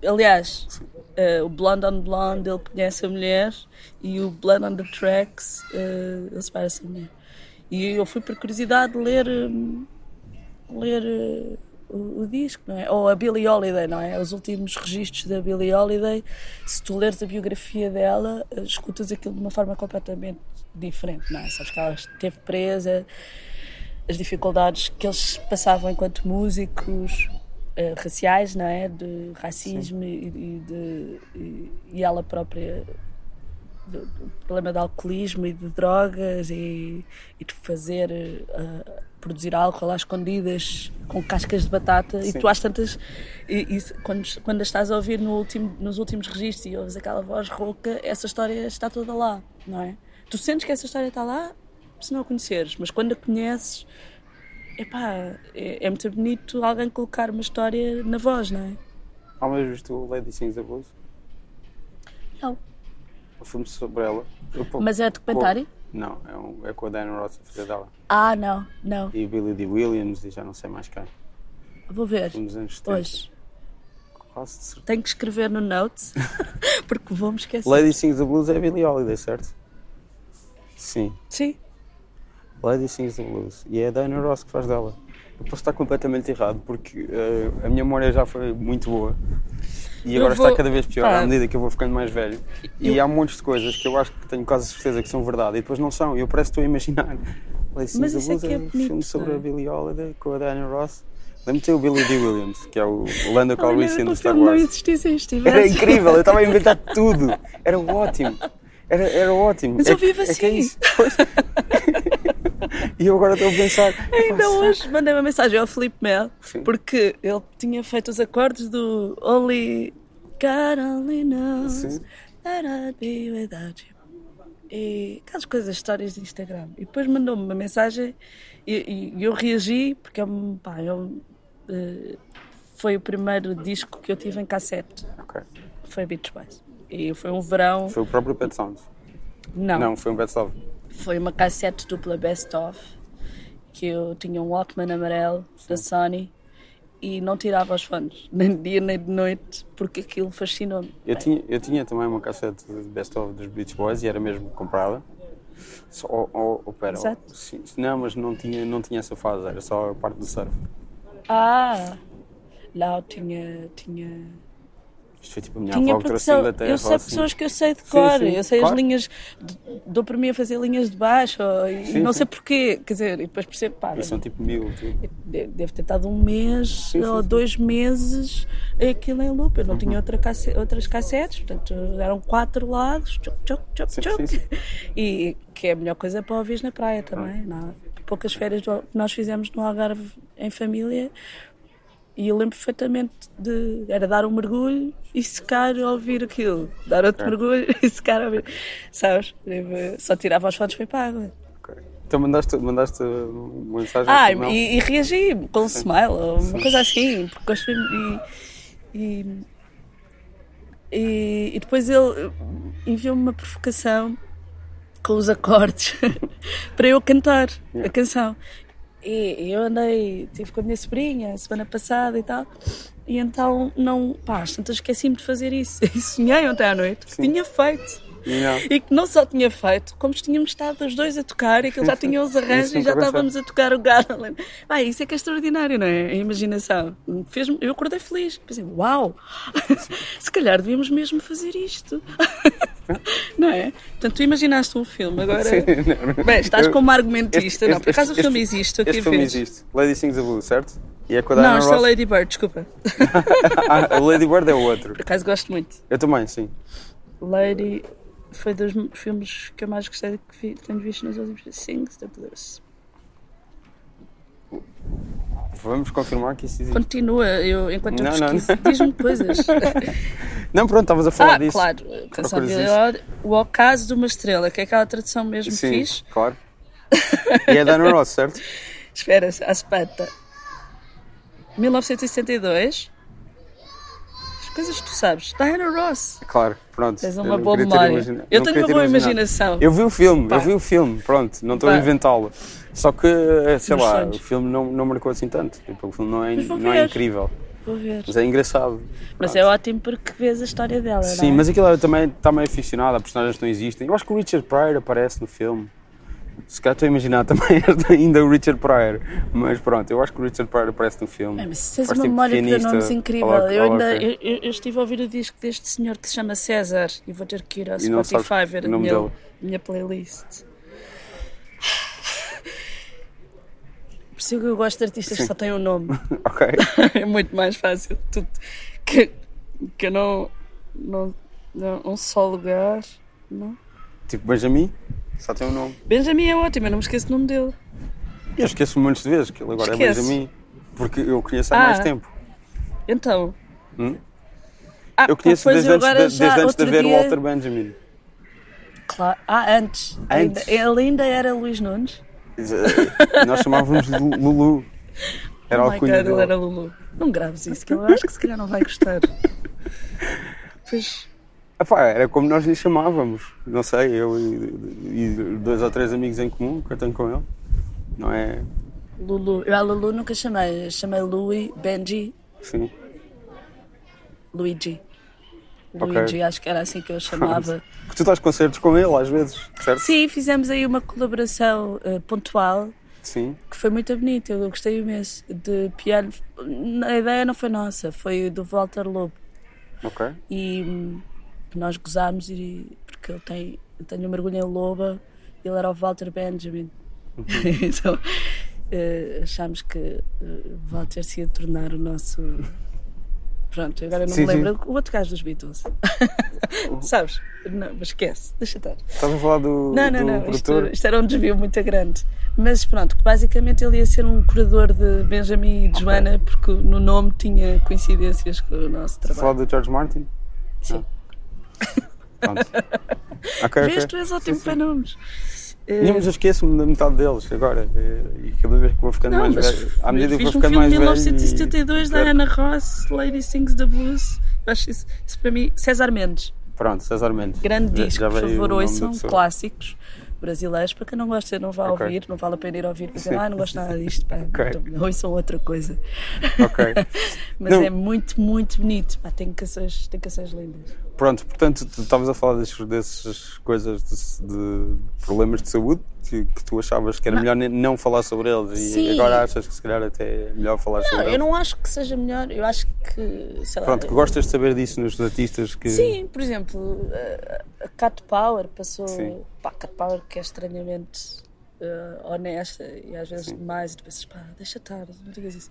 Aliás, uh, o Blonde on Blonde ele conhece a mulher e o Blood on the Tracks uh, ele separa-se da mulher. E eu fui por curiosidade ler, ler uh, o, o, disco, não é? Ou a Billie Holiday, não é? Os últimos registros da Billie Holiday, se tu leres a biografia dela, escutas aquilo de uma forma completamente diferente, não é? Sabes que ela esteve presa as dificuldades que eles passavam enquanto músicos uh, raciais, não é? De racismo e, e, de, e, e, ela própria do, do, problema de alcoolismo e de drogas e, e de fazer uh, produzir álcool às escondidas com cascas de batata Sim. e tu às tantas e, e, quando, quando a estás a ouvir no último, nos últimos registros e ouves aquela voz rouca essa história está toda lá, não é? Tu sentes que essa história está lá se não a conheceres, mas quando a conheces, epá, é, é muito bonito alguém colocar uma história na voz, não é? Alguma vez visto Lady Sings the Blues? Não. O filme sobre ela. Mas é documentário? Não, é, um, é com a Diana Ross a fazer dela. Ah, não, não. E o Billy D. Williams e já não sei mais quem. Vou ver. Nos anos 70. Hoje. Tenho que escrever no Notes <laughs> porque vou-me esquecer. Lady Sings the Blues é Billy Holiday, certo? Sim. Sim. Lady Sings the Blues. E é a Diana Ross que faz dela. Eu posso estar completamente errado porque uh, a minha memória já foi muito boa e agora vou- está cada vez pior pá. à medida que eu vou ficando mais velho. E há montes de coisas que eu acho que tenho quase certeza que são verdade e depois não são. E eu parece que estou a imaginar. <laughs> Sings Mas isso é que é um bonito, filme sobre é? a Billie Holiday com a Diana Ross. Lembro-me de ter o Billy D. Williams, que é o Lando Calrissian do Star filme não Wars. existisse, estivesse. Era incrível, eu estava a inventar tudo. Era ótimo. Era, era ótimo. Mas é, eu vivo é que é assim. isso. Pois. <laughs> e eu agora estou a pensar. Ainda "Epá, hoje mandei uma mensagem ao Felipe Mel Sim. porque ele tinha feito os acordes do Only God Only Knows Sim. that I'd be without you. E aquelas coisas, histórias de Instagram. E depois mandou-me uma mensagem e, e eu reagi porque é um, pá, eu, eh, foi o primeiro disco que eu tive em cassete. Ok. Foi Beach Boys. E foi um verão. Foi o próprio Pet Sounds. Não, Não, foi um Pet Sound. Foi uma cassete dupla best of que eu tinha um Walkman amarelo da Sony e não tirava os fones, <laughs> nem de dia nem de noite, porque aquilo fascinou-me. Eu tinha, eu tinha também uma cassete de Best of dos Beach Boys e era mesmo comprada. Só, ou, ou, pera, Exato. sim, não, mas não tinha, não tinha essa fase, era só a parte do surf. Ah! Lá eu tinha. tinha... Isto foi tipo a minha Tinha avó da sou, Inglaterra. eu sei assim. pessoas que eu sei de cor, sim, eu sei claro. as linhas, dou para mim a fazer linhas de baixo e Sim, não sim. sei porquê, quer dizer, e depois percebo, pá, E são tipo mil. Tipo. de- deve ter estado um mês Sim, sim, ou sim. dois meses aquilo em loop. Eu não tinha outra outras cassetes, portanto eram quatro lados, tchoc, tchoc, tchoc, Sim, tchoc. sim, sim. <laughs> E que é a melhor coisa para ouvir na praia também. Não, é? poucas férias que nós fizemos no Algarve em família. E eu lembro perfeitamente de. Era dar um mergulho e secar a ouvir aquilo. Dar outro mergulho <laughs> e secar a ouvir. Sabes? Só tirava as fotos para ir para a água. Ok. Então mandaste, mandaste uma mensagem Ah, e, e reagi com um smile, ou uma coisa assim, porque gosto e, e, e, e depois ele enviou-me uma provocação com os acordes <laughs> para eu cantar a canção. E eu andei, estive com a minha sobrinha a semana passada e tal, e então não, pá, tantas esqueci-me de fazer isso. <laughs> E sonhei ontem à noite tinha feito. E não. E que não só tinha feito, como tínhamos estado os dois a tocar e que ele já tinha os <laughs> arranjos e já estávamos a tocar o Garland. Vai, isso é que é extraordinário, não é? A imaginação. Fez eu acordei feliz. Pensei, uau, <laughs> se calhar devíamos mesmo fazer isto. <laughs> não é? Portanto, tu imaginaste um filme, agora. Sim, não. Bem, estás Eu- como argumentista. este- não, por acaso este- o filme existe, Este filme existe. Lady Sings the Blues, certo? E é com a Não, isto é Ross. Lady Bird, desculpa. Ah, o Lady Bird é o outro. Por acaso gosto muito. Eu também, sim. Lady foi dos filmes que eu mais gostei que vi- tenho visto nos últimos Sings the Blues. Vamos confirmar que isso existe. Continua, eu, enquanto Não, eu pesquiso, diz-me coisas. <laughs> Não, pronto, estavas a falar ah, disso. claro, O Ocaso de uma Estrela, que é aquela tradução mesmo Sim, fixe. claro. <laughs> E é Diana Ross, certo? Espera, à espeta. 1972. As coisas que tu sabes. Diana Ross. Claro, pronto. Tens uma boa memória. Eu tenho uma boa imaginação. Eu vi o filme, Pá. eu vi o filme, pronto, não estou a inventá-lo. Só que, eh, sei Nos lá, sonhos. o filme não, não marcou assim tanto. Tipo, o filme não é, não é incrível, Vou ver. mas é engraçado. Mas Pronto. é ótimo porque vês a história dela, Sim, é? mas aquilo também está meio aficionado, as personagens não existem. Eu acho que o Richard Pryor aparece no filme. Se calhar estou a imaginar <laughs> também ainda o Richard Pryor. Mas pronto, eu acho que o Richard Pryor aparece no filme. É, mas se tens uma tipo memória pianista. nomes incrível. Olá, eu, ainda, eu, eu- estive a ouvir o disco deste senhor que se chama César e vou ter que ir ao Spotify ver a minha, dele. minha playlist. Por isso que eu gosto de artistas que só têm um nome. <laughs> Ok. <laughs> é muito mais fácil. Tu- que, que eu não, não, não. Um só lugar. Não. Tipo Benjamin, só tem um nome. Benjamin é ótimo, eu não me esqueço do nome dele. Eu esqueço muitas vezes que ele agora Esquece. é Benjamin. Porque eu o conheço há Ah. mais tempo. Então. Hum? Ah, Eu conheço desde eu antes, de, desde antes de outro haver dia- Walter Benjamin. Claro. Ah, antes. Ainda- Antes. ele ainda era Luís Nunes. Eh, Nós chamávamos Lu- Lulu. Era oh o my alcunha God, ele dele. era Lulu. Não graves isso, que eu acho que se calhar não vai gostar. <laughs> Pois. Epá, era como nós lhe chamávamos. Não sei, eu e, e dois ou três amigos em comum que eu tenho com ele. Não é? Lulu. Eu a Lulu nunca chamei. Chamei Louis, Benji, Sim. Luigi. Luigi, okay. acho que era assim que eu chamava. <laughs> que tu estás concertos com ele às vezes, certo? Sim, fizemos aí uma colaboração uh, pontual. Sim. Que foi muito bonita, eu gostei imenso. De piano. A ideia não foi nossa, foi do Walter Lobo. Ok. E hum, nós gozámos e, porque ele tem, eu tenho um mergulho em Loba, ele era o Walter Benjamin. Uhum. <laughs> então uh, achámos que uh, Walter se ia tornar o nosso Pronto, agora não sim, me lembro. Sim. O outro gajo dos Beatles. <laughs> Sabes? Não, mas esquece, deixa estar. Estava a falar do. Não, não, do não. Isto, isto, era um desvio muito grande. Mas pronto, basicamente ele ia ser um curador de Benjamin e de Joana, porque no nome tinha coincidências com o nosso trabalho. Falar do George Martin? Sim. Ah. <laughs> okay, Vês, okay. tu és ótimo para nomes. Uh, mas eu esqueço-me da metade deles agora. E cada vez que vou ficando não, mais velho. À medida que vou ficando um mais velho. Fiz um filme de 1972 e... da Anna Ross, Lady Sings the Blues. Eu acho isso, isso para mim, César Mendes. Pronto, César Mendes. Grande disco, por favor, ouçam, clássicos brasileiros. Para quem não gosta, não vá okay. ouvir, não vale a pena ir ouvir dizer, ah, não gosto nada disto, pá, okay. então, ouçam outra coisa. Ok. <laughs> Mas não. é muito, muito bonito, pá, tem canções, tem canções lindas. Pronto, portanto, tu estavas a falar dessas, dessas coisas de, de, problemas de saúde que, que, tu achavas que era não. melhor não falar sobre eles Sim. e agora achas que se calhar até é melhor falar não, sobre eles? Eu não acho que seja melhor, eu acho que. Sei Pronto, lá, que gostas de saber disso nos artistas que. Sim, por exemplo, a Cat Power passou. Sim. Pá, Cat Power que é estranhamente uh, honesta e às vezes Sim. demais, e tu pensas, pá, deixa estar, não digas isso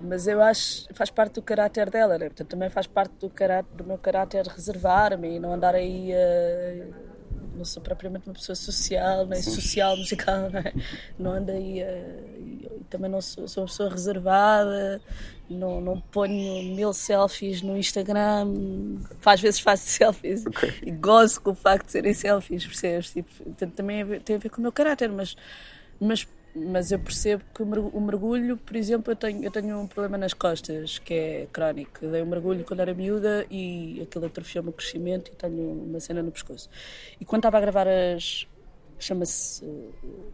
mas eu acho faz parte do caráter dela, né? portanto também faz parte do, caráter, do meu caráter reservar-me e não andar aí a. Não sou propriamente uma pessoa social, nem social musical, <laughs> não, é? não ando aí a, também não sou, sou uma pessoa reservada, não, não ponho mil selfies no Instagram, às vezes faço <laughs> selfies okay. e gosto com o facto de serem selfies, percebes? Tipo, também tem a ver com o meu caráter, mas, mas mas eu percebo que o mergulho, por exemplo, eu tenho, eu tenho um problema nas costas, que é crónico. Eu dei um mergulho quando era miúda e aquilo atrofiou-me o crescimento e tenho uma cena no pescoço. E quando estava a gravar as. chama-se.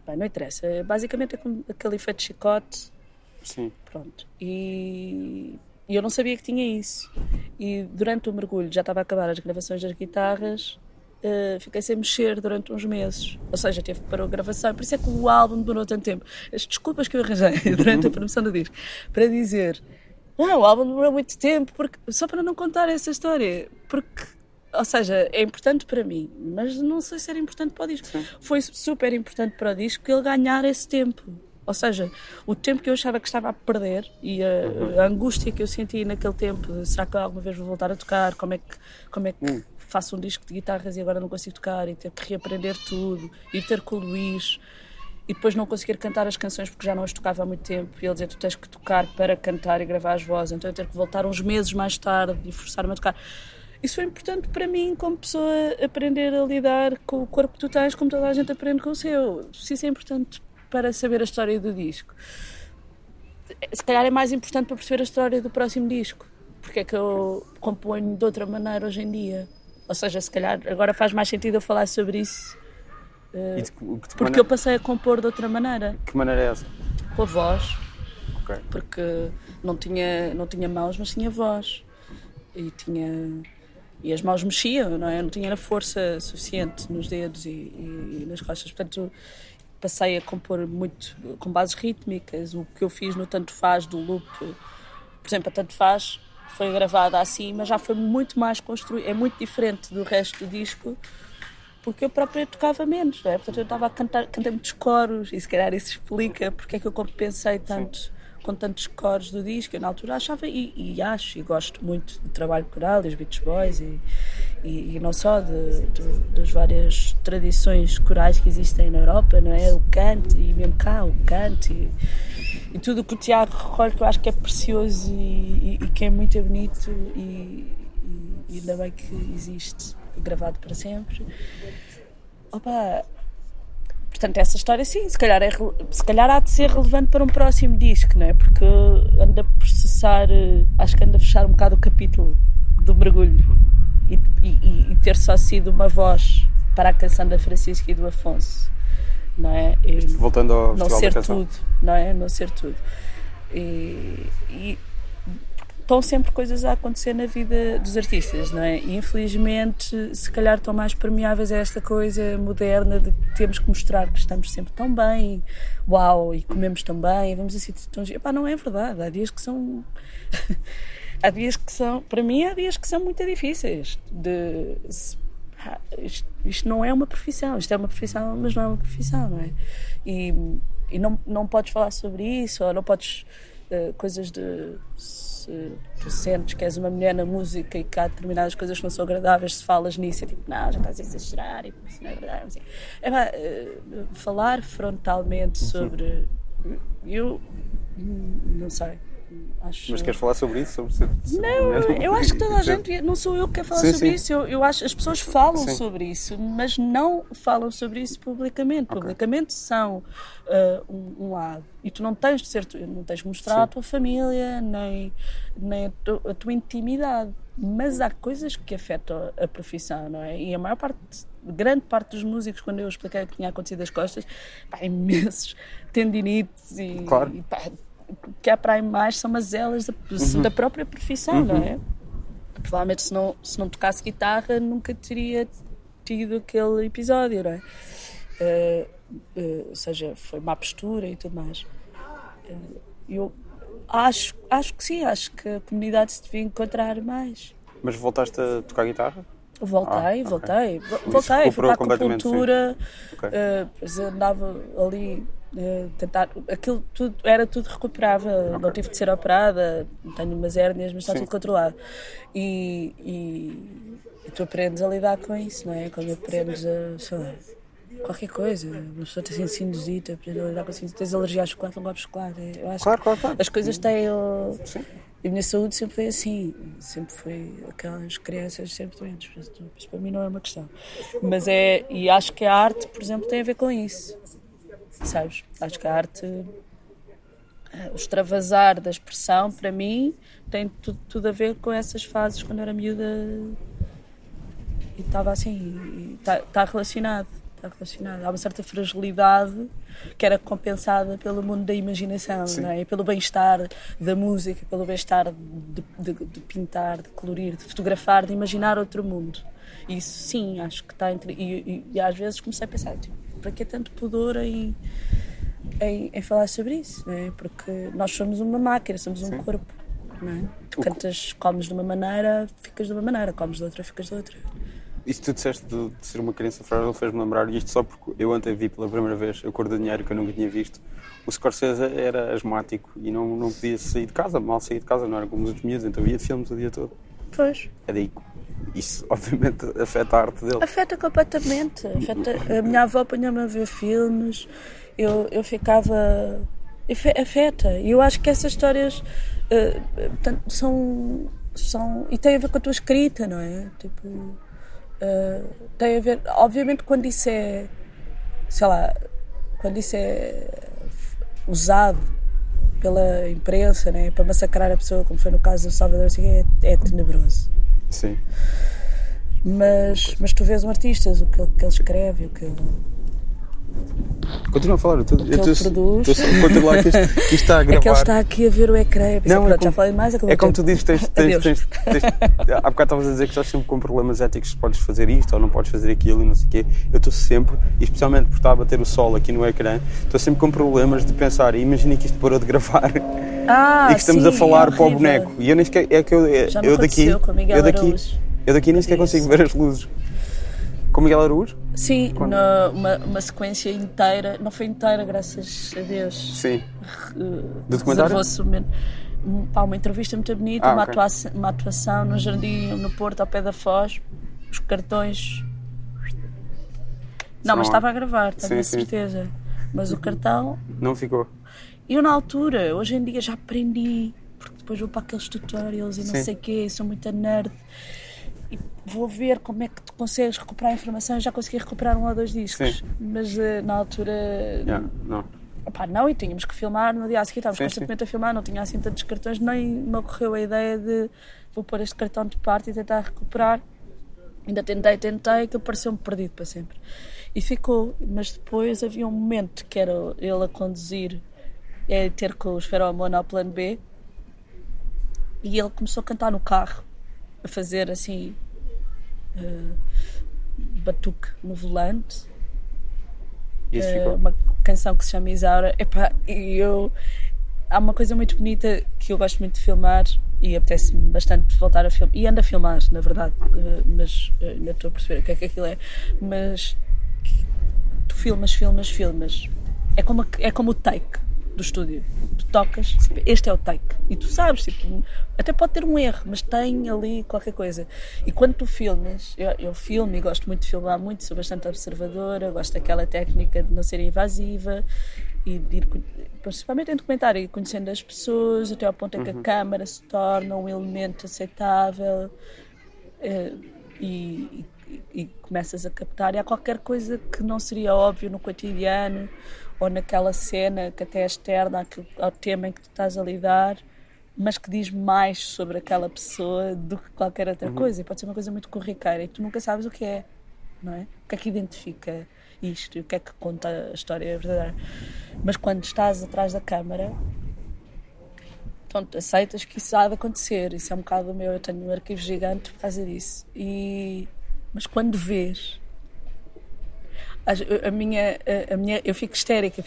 Bem, não interessa. Basicamente é com aquele efeito de chicote. Sim. Pronto. E, e eu não sabia que tinha isso. E durante o mergulho já estava a acabar as gravações das guitarras Uh, fiquei sem mexer durante uns meses. Ou seja, teve para a gravação. Por isso é que o álbum demorou tanto tempo. As desculpas que eu arranjei <laughs> durante a promoção do disco para dizer não, o álbum demorou muito tempo, porque, só para não contar essa história. Porque, ou seja, é importante para mim, mas não sei se era importante para o disco. Sim. Foi super importante para o disco ele ganhar esse tempo. Ou seja, o tempo que eu achava que estava a perder e a, uhum. a angústia que eu senti naquele tempo, será que alguma vez vou voltar a tocar? Como é que, como é que uhum faço um disco de guitarras e agora não consigo tocar e ter que reaprender tudo, ir ter com o Luís e depois não conseguir cantar as canções porque já não as tocava há muito tempo e ele dizer tu tens que tocar para cantar e gravar as vozes, então eu ter que voltar uns meses mais tarde e forçar-me a tocar. Isso foi importante para mim, como pessoa, aprender a lidar com o corpo que tu tens, como toda a gente aprende com o seu. Se isso é importante para saber a história do disco, se calhar é mais importante para perceber a história do próximo disco. Porque é que eu componho de outra maneira hoje em dia. Ou seja, se calhar agora faz mais sentido eu falar sobre isso. Uh, de, de porque maneira? eu passei a compor de outra maneira. Que maneira é essa? Com a voz. Okay. Porque não tinha, não tinha mãos, mas tinha voz. E tinha. E as mãos mexiam, não é? Eu não tinha a força suficiente nos dedos e, e, e nas costas. Portanto, passei a compor muito com bases rítmicas. O que eu fiz no Tanto Faz do loop, por exemplo, a Tanto Faz foi gravada assim, mas já foi muito mais construída, é muito diferente do resto do disco, porque eu própria tocava menos, é? portanto eu estava a cantar, cantei muitos coros, e se calhar isso explica porque é que eu compensei tanto Sim. Com tantos coros do disco, eu na altura achava, e, e, acho, e gosto muito do trabalho coral, dos Beach Boys, e, e, e não só de, de, das várias tradições corais que existem na Europa, não é? O canto, e mesmo cá, o canto, e, e tudo o que o Tiago recolhe que eu acho que é precioso e que é muito bonito e, e, ainda bem que existe gravado para sempre opa portanto essa história sim se calhar, é, se calhar há de ser relevante para um próximo disco não é? porque anda a processar eh, acho que anda a fechar um bocado o capítulo do mergulho e, e, e ter só sido uma voz para a canção da Francisca e do Afonso não é? E Voltando ao não ser tudo, não é? Não ser tudo. E, e estão sempre coisas a acontecer na vida dos artistas, não é? E infelizmente, se calhar estão mais permeáveis a esta coisa moderna de que temos que mostrar que estamos sempre tão bem, uau, e comemos tão bem, vamos assim tão. Epá, não é verdade, há dias que são. <laughs> há dias que são, para mim, há dias que são muito difíceis. De, isto, isto, não é uma profissão, isto é uma profissão, mas não é uma profissão, não é? E, e não, não podes falar sobre isso, ou não podes. Uh, coisas de se tu sentes que és uma mulher na música e que há determinadas coisas que não são agradáveis, se falas nisso, é tipo, não, já estás a exagerar, e isso não é verdade. É, é, falar frontalmente uhum. sobre. Eu não sei. Acho... Mas queres falar sobre isso? Sobre não, eu acho que toda a gente. Não sou eu que quero falar sim, sobre sim. isso. Eu, eu acho as pessoas falam sim. sobre isso, mas não falam sobre isso publicamente. Okay. Publicamente são uh, um, um, lado. E tu não tens de ser. Não tens de mostrar a tua família, nem, nem a, tu, a tua intimidade. Mas há coisas que afetam a profissão, não é? E a maior parte grande parte dos músicos, quando eu expliquei o que tinha acontecido às costas, pá, imensos tendinites e, claro. e pá, que há para aí mais são mazelas da, uhum. da própria profissão, uhum. não é? Provavelmente se não, se não tocasse guitarra nunca teria tido aquele episódio, não é? Uh, uh, ou seja, foi má postura e tudo mais. Uh, eu acho, acho que sim, acho que a comunidade se devia encontrar mais. Mas voltaste a tocar guitarra? Voltei, ah, voltei, okay. voltei, fui para a acupuntura, okay. uh, andava ali Uh, tentar aquilo tudo era tudo recuperável. Não tive de ser operada tenho umas hérnias mas está Sim. tudo controlado. E, e, e, tu aprendes a lidar com isso não é? Quando aprendes a sei lá, qualquer coisa. Uma pessoa tem assim, sinusite aprende a lidar com isso tens alergia a chocolate não gostas de chocolate. Eu acho claro, claro, claro. as coisas têm o... e a minha saúde sempre foi assim. Sempre foi aquelas crianças sempre doentes. Isso para mim não é uma questão. Mas é e acho que a arte por exemplo tem a ver com isso sabes? Acho que a arte, eh, o extravasar da expressão, para mim, tem tudo, tudo a ver com essas fases quando era miúda e estava assim, está tá relacionado. Está relacionado. Há uma certa fragilidade que era compensada pelo mundo da imaginação, não é? pelo bem-estar da música, pelo bem-estar de, de, de, pintar, de colorir, de fotografar, de imaginar outro mundo. Isso sim, acho que está entre. E, e, e às vezes comecei a pensar, tipo, para que tanto pudor em, em, em, falar sobre isso? Não é? Porque nós somos uma máquina, somos um Sim. corpo. Não é? Tu cantas, comes de uma maneira, ficas de uma maneira, comes de outra, ficas de outra. Isso tu disseste de, de ser uma criança frágil fez-me lembrar, e isto só porque eu ontem vi pela primeira vez a cor do dinheiro que eu nunca tinha visto. O Scorsese era asmático e não, não podia sair de casa, mal sair de casa, não era como os outros miúdos, então via filmes o dia todo. Pois. É daí isso <laughs> obviamente afeta a arte dele. Afeta completamente. Afeta, a minha avó punha-me a ver filmes, eu, eu ficava. Afeta. E eu acho que essas histórias uh, são, são. E tem a ver com a tua escrita, não é? Tipo. Uh, tem a ver. Obviamente, quando isso é. Sei lá. Quando isso é usado pela imprensa, né, para massacrar a pessoa, como foi no caso do Salvador, assim, é, é tenebroso. Sim. Mas, mas tu vês um artista, o que, que ele escreve, o que ele. Continua a falar, eu estou a controlar que isto, que isto está a gravar. <laughs> É que ele está aqui a ver o ecrã. Pensei, não, é como, já falei mais. É como tu dizes, tens, tens, tens, tens, há bocado estavas a dizer que estás sempre com problemas éticos podes fazer isto ou não podes fazer aquilo e não sei o quê. Eu estou sempre, especialmente por estar a bater o sol aqui no ecrã, estou sempre com problemas de pensar, imagina que isto parou de gravar ah, <laughs> e que estamos sim, a falar é para o boneco. E eu nem sequer, é que eu, já eu daqui, eu daqui, eu daqui nem sequer consigo ver as luzes. Com Miguel Araújo? Sim, na, uma, uma sequência inteira, não foi inteira, graças a Deus. Sim. Do documentário? Um, pá, uma entrevista muito bonita, ah, uma, okay. atuação, uma atuação no jardim no Porto, ao pé da Foz, os cartões. Não, mas estava a gravar, tenho a certeza. Mas o cartão. Não ficou. Eu, na altura, hoje em dia já aprendi, porque depois vou para aqueles tutorials e não sim. sei o quê, sou muito nerd e vou ver como é que tu consegues recuperar a informação. Eu já consegui recuperar um ou dois discos, sim. mas uh, na altura. Yeah, não. Não, e tínhamos que filmar no dia a seguir, estávamos sim, constantemente sim. a filmar, não tinha assim tantos cartões, nem me ocorreu a ideia de vou pôr este cartão de parte e tentar recuperar. Ainda tentei, tentei, que pareceu-me perdido para sempre. E ficou, mas depois havia um momento que era ele a conduzir, é ter com os feromona ao plano B, e ele começou a cantar no carro, a fazer assim. Uh, batuque no volante. Uh, uma canção que se chama Isaura. Epá, e eu. Há uma coisa muito bonita que eu gosto muito de filmar e apetece-me bastante voltar a filmar. E ando a filmar, na verdade, uh, mas uh, ainda estou a perceber o que é que aquilo é. Mas tu filmas, filmas, filmas. É como, é como o take do estúdio. Tu tocas, este é o take. E tu sabes, tipo, até pode ter um erro, mas tem ali qualquer coisa. E quando tu filmas, eu, eu filmo e gosto muito de filmar muito, sou bastante observadora, gosto daquela técnica de não ser invasiva e de ir, principalmente em documentário, ir conhecendo as pessoas até ao ponto em que uhum. a câmara se torna um elemento aceitável eh, e, e, e começas a captar. E há qualquer coisa que não seria óbvio no cotidiano ou naquela cena que até é externa ao tema em que tu estás a lidar, mas que diz mais sobre aquela pessoa do que qualquer outra uhum. coisa. E pode ser uma coisa muito corriqueira e tu nunca sabes o que é, não é? O que é que identifica isto e o que é que conta a história verdadeira. Mas quando estás atrás da câmara, pronto, aceitas que isso há de acontecer. Isso é um bocado o meu. Eu tenho um arquivo gigante por causa disso. E... Mas quando vês a, a, minha, a, a, minha, eu fico histérica.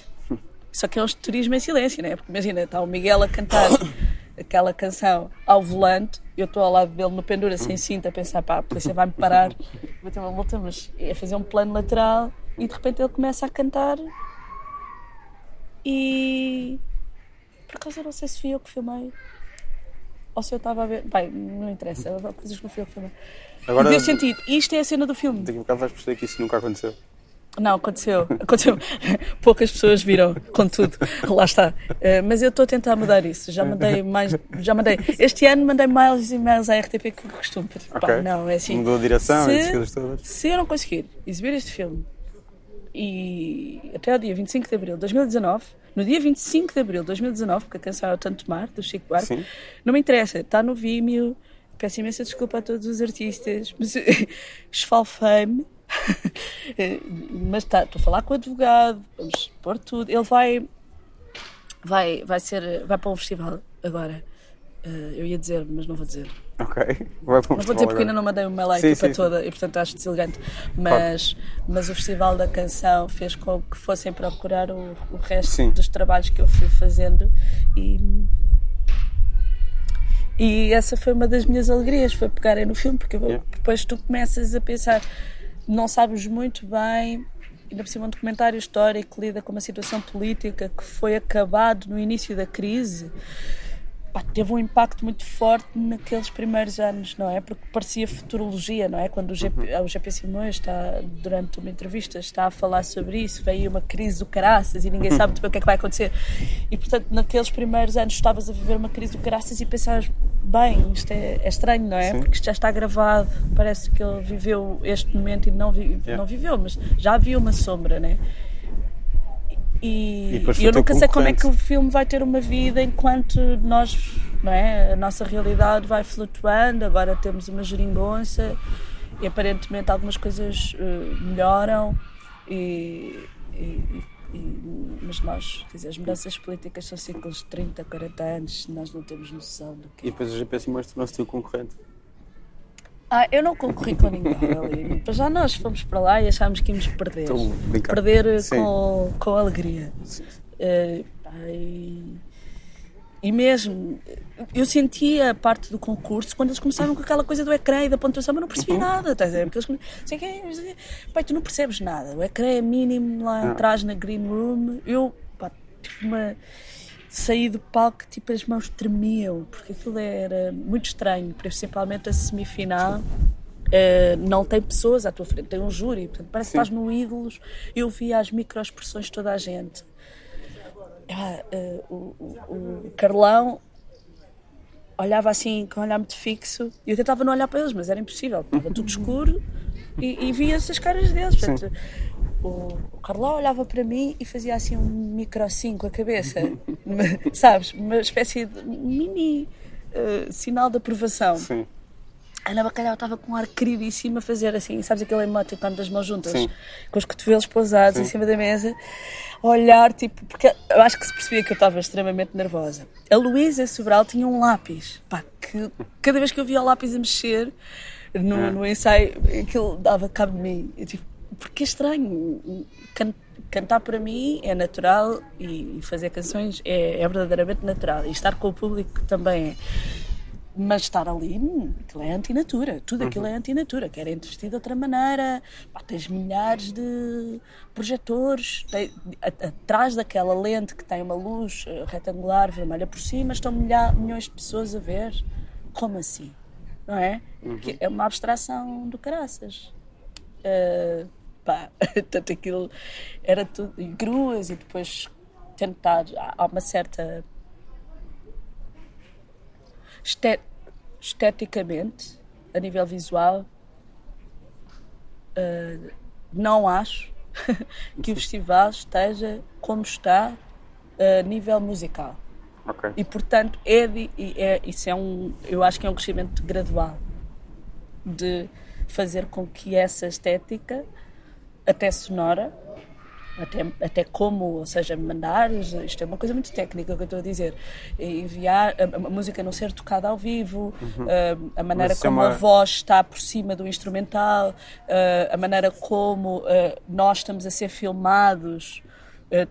Só que é um turismo em silêncio, né? Porque imagina, está o Miguel a cantar aquela canção ao volante, eu estou ao lado dele no pendura sem cinta a pensar, pá, a polícia vai-me parar, vou ter uma multa, mas é fazer um plano lateral e de repente ele começa a cantar e por acaso eu não sei se fui eu que filmei ou se eu estava a ver. Pai, não interessa, coisas que não fui eu que filmei. Agora, deu sentido, isto é a cena do filme. Daqui a bocado vais perceber que isso nunca aconteceu. Não, aconteceu. aconteceu. <laughs> Poucas pessoas viram, contudo. Lá está. Uh, mas eu estou a tentar mudar isso. Já mandei mais. Já mandei. Este ano mandei mais e-mails à RTP que costumo. Okay. Pá, não, é assim. Mudou a direção se, se eu não conseguir exibir este filme e até ao dia 25 de abril de 2019, no dia 25 de abril de 2019, porque a canção é o Tanto Mar, do Chico Buarque, Sim. não me interessa. Está no Vimeo. Peço imensa desculpa a todos os artistas, mas <laughs> esfalfei-me <laughs> mas tá, estou a falar com o advogado, vamos pôr tudo. Ele vai, vai, vai, ser, vai para um festival agora. Uh, eu ia dizer, mas não vou dizer. Ok. Vai para um não vou dizer porque ainda não mandei uma like sim, para toda e portanto acho deselegante. Mas, mas o Festival da Canção fez com que fossem procurar o, o resto sim. dos trabalhos que eu fui fazendo e. E essa foi uma das minhas alegrias, foi pegarem no filme, porque yeah. depois tu começas a pensar, não sabes muito bem, ainda por cima um documentário histórico que lida com uma situação política que foi acabado no início da crise pá, teve um impacto muito forte naqueles primeiros anos, não é? Porque parecia futurologia, não é? Quando o GP, uhum. o GP Simões está, durante uma entrevista, está a falar sobre isso, veio uma crise do caraças e ninguém sabe muito bem o que é que vai acontecer. E, portanto, naqueles primeiros anos estavas a viver uma crise do caraças e pensavas, bem, isto é, é estranho, não é? Sim. Porque isto já está gravado, parece que ele viveu este momento e não, vi, yeah. não viveu, mas já havia uma sombra, não é? E, e eu nunca sei como é que o filme vai ter uma vida enquanto nós, não é? A nossa realidade vai flutuando, agora temos uma geringonça e aparentemente algumas coisas uh, melhoram e, e, e, mas nós, quer dizer, as mudanças políticas são ciclos de 30, 40 anos, nós não temos noção do que E depois o GPS mostra o teu concorrente. Ah, eu não concorri com ninguém ali. Já nós fomos para lá e achámos que íamos perder. Perder com, com alegria. Uh, e, e mesmo, eu sentia a parte do concurso quando eles começaram com aquela coisa do ecrã e da pontuação, mas não percebi uhum. nada. Estás a Porque eles, sei que, pai, tu não percebes nada. O ecrã é mínimo lá atrás na green room. Eu pá, tive uma saí do palco tipo as mãos tremiam porque aquilo era muito estranho principalmente a semifinal uh, não tem pessoas à tua frente tem um júri portanto, parece Sim. que estás no ídolos eu via as microexpressões de toda a gente uh, o, o, o Carlão olhava assim com um olhar muito fixo e eu tentava não olhar para eles mas era impossível estava tudo escuro e, e via-se as caras deles portanto, o, o Carlão olhava para mim e fazia assim um micro assim com a cabeça, sabes? Uma espécie de mini uh, sinal de aprovação. Sim. A Ana Bacalhau estava com um ar queridíssimo a fazer assim, sabes aquele emote quando das mãos juntas, Sim. com os cotovelos pousados Sim. em cima da mesa, a olhar, tipo, porque eu acho que se percebia que eu estava extremamente nervosa. A Luísa Sobral tinha um lápis, pá, que que cada vez que eu via o lápis a mexer no, Ah. no ensaio, aquilo dava cabo de mim. Eu, tipo, porque é estranho. Can- cantar para mim é natural e fazer canções é, é verdadeiramente natural. E estar com o público também é. Mas estar ali, aquilo é antinatura. Tudo aquilo é antinatura. Querem te vestir de outra maneira. Pá, tens milhares de projetores. Tem- a- atrás daquela lente que tem uma luz eh, retangular vermelha por cima, estão milha- milhões de pessoas a ver. Como assim? Não é? Que é uma abstração do caraças. Uh, pá, <laughs> tanto aquilo era tudo, gruas e depois tentar, há uma certa este- esteticamente, a nível visual, uh, não acho <laughs> que o festival esteja como está a nível musical. Ok. E portanto, é, é- isso é um, eu acho que é um crescimento gradual de fazer com que essa estética, até sonora, até, até como, ou seja, mandar, isto é uma coisa muito técnica que eu estou a dizer, enviar a, a música não ser tocada ao vivo, a, a maneira Mas é como uma- a voz está por cima do instrumental, a, a maneira como eh, nós estamos a ser filmados. eh,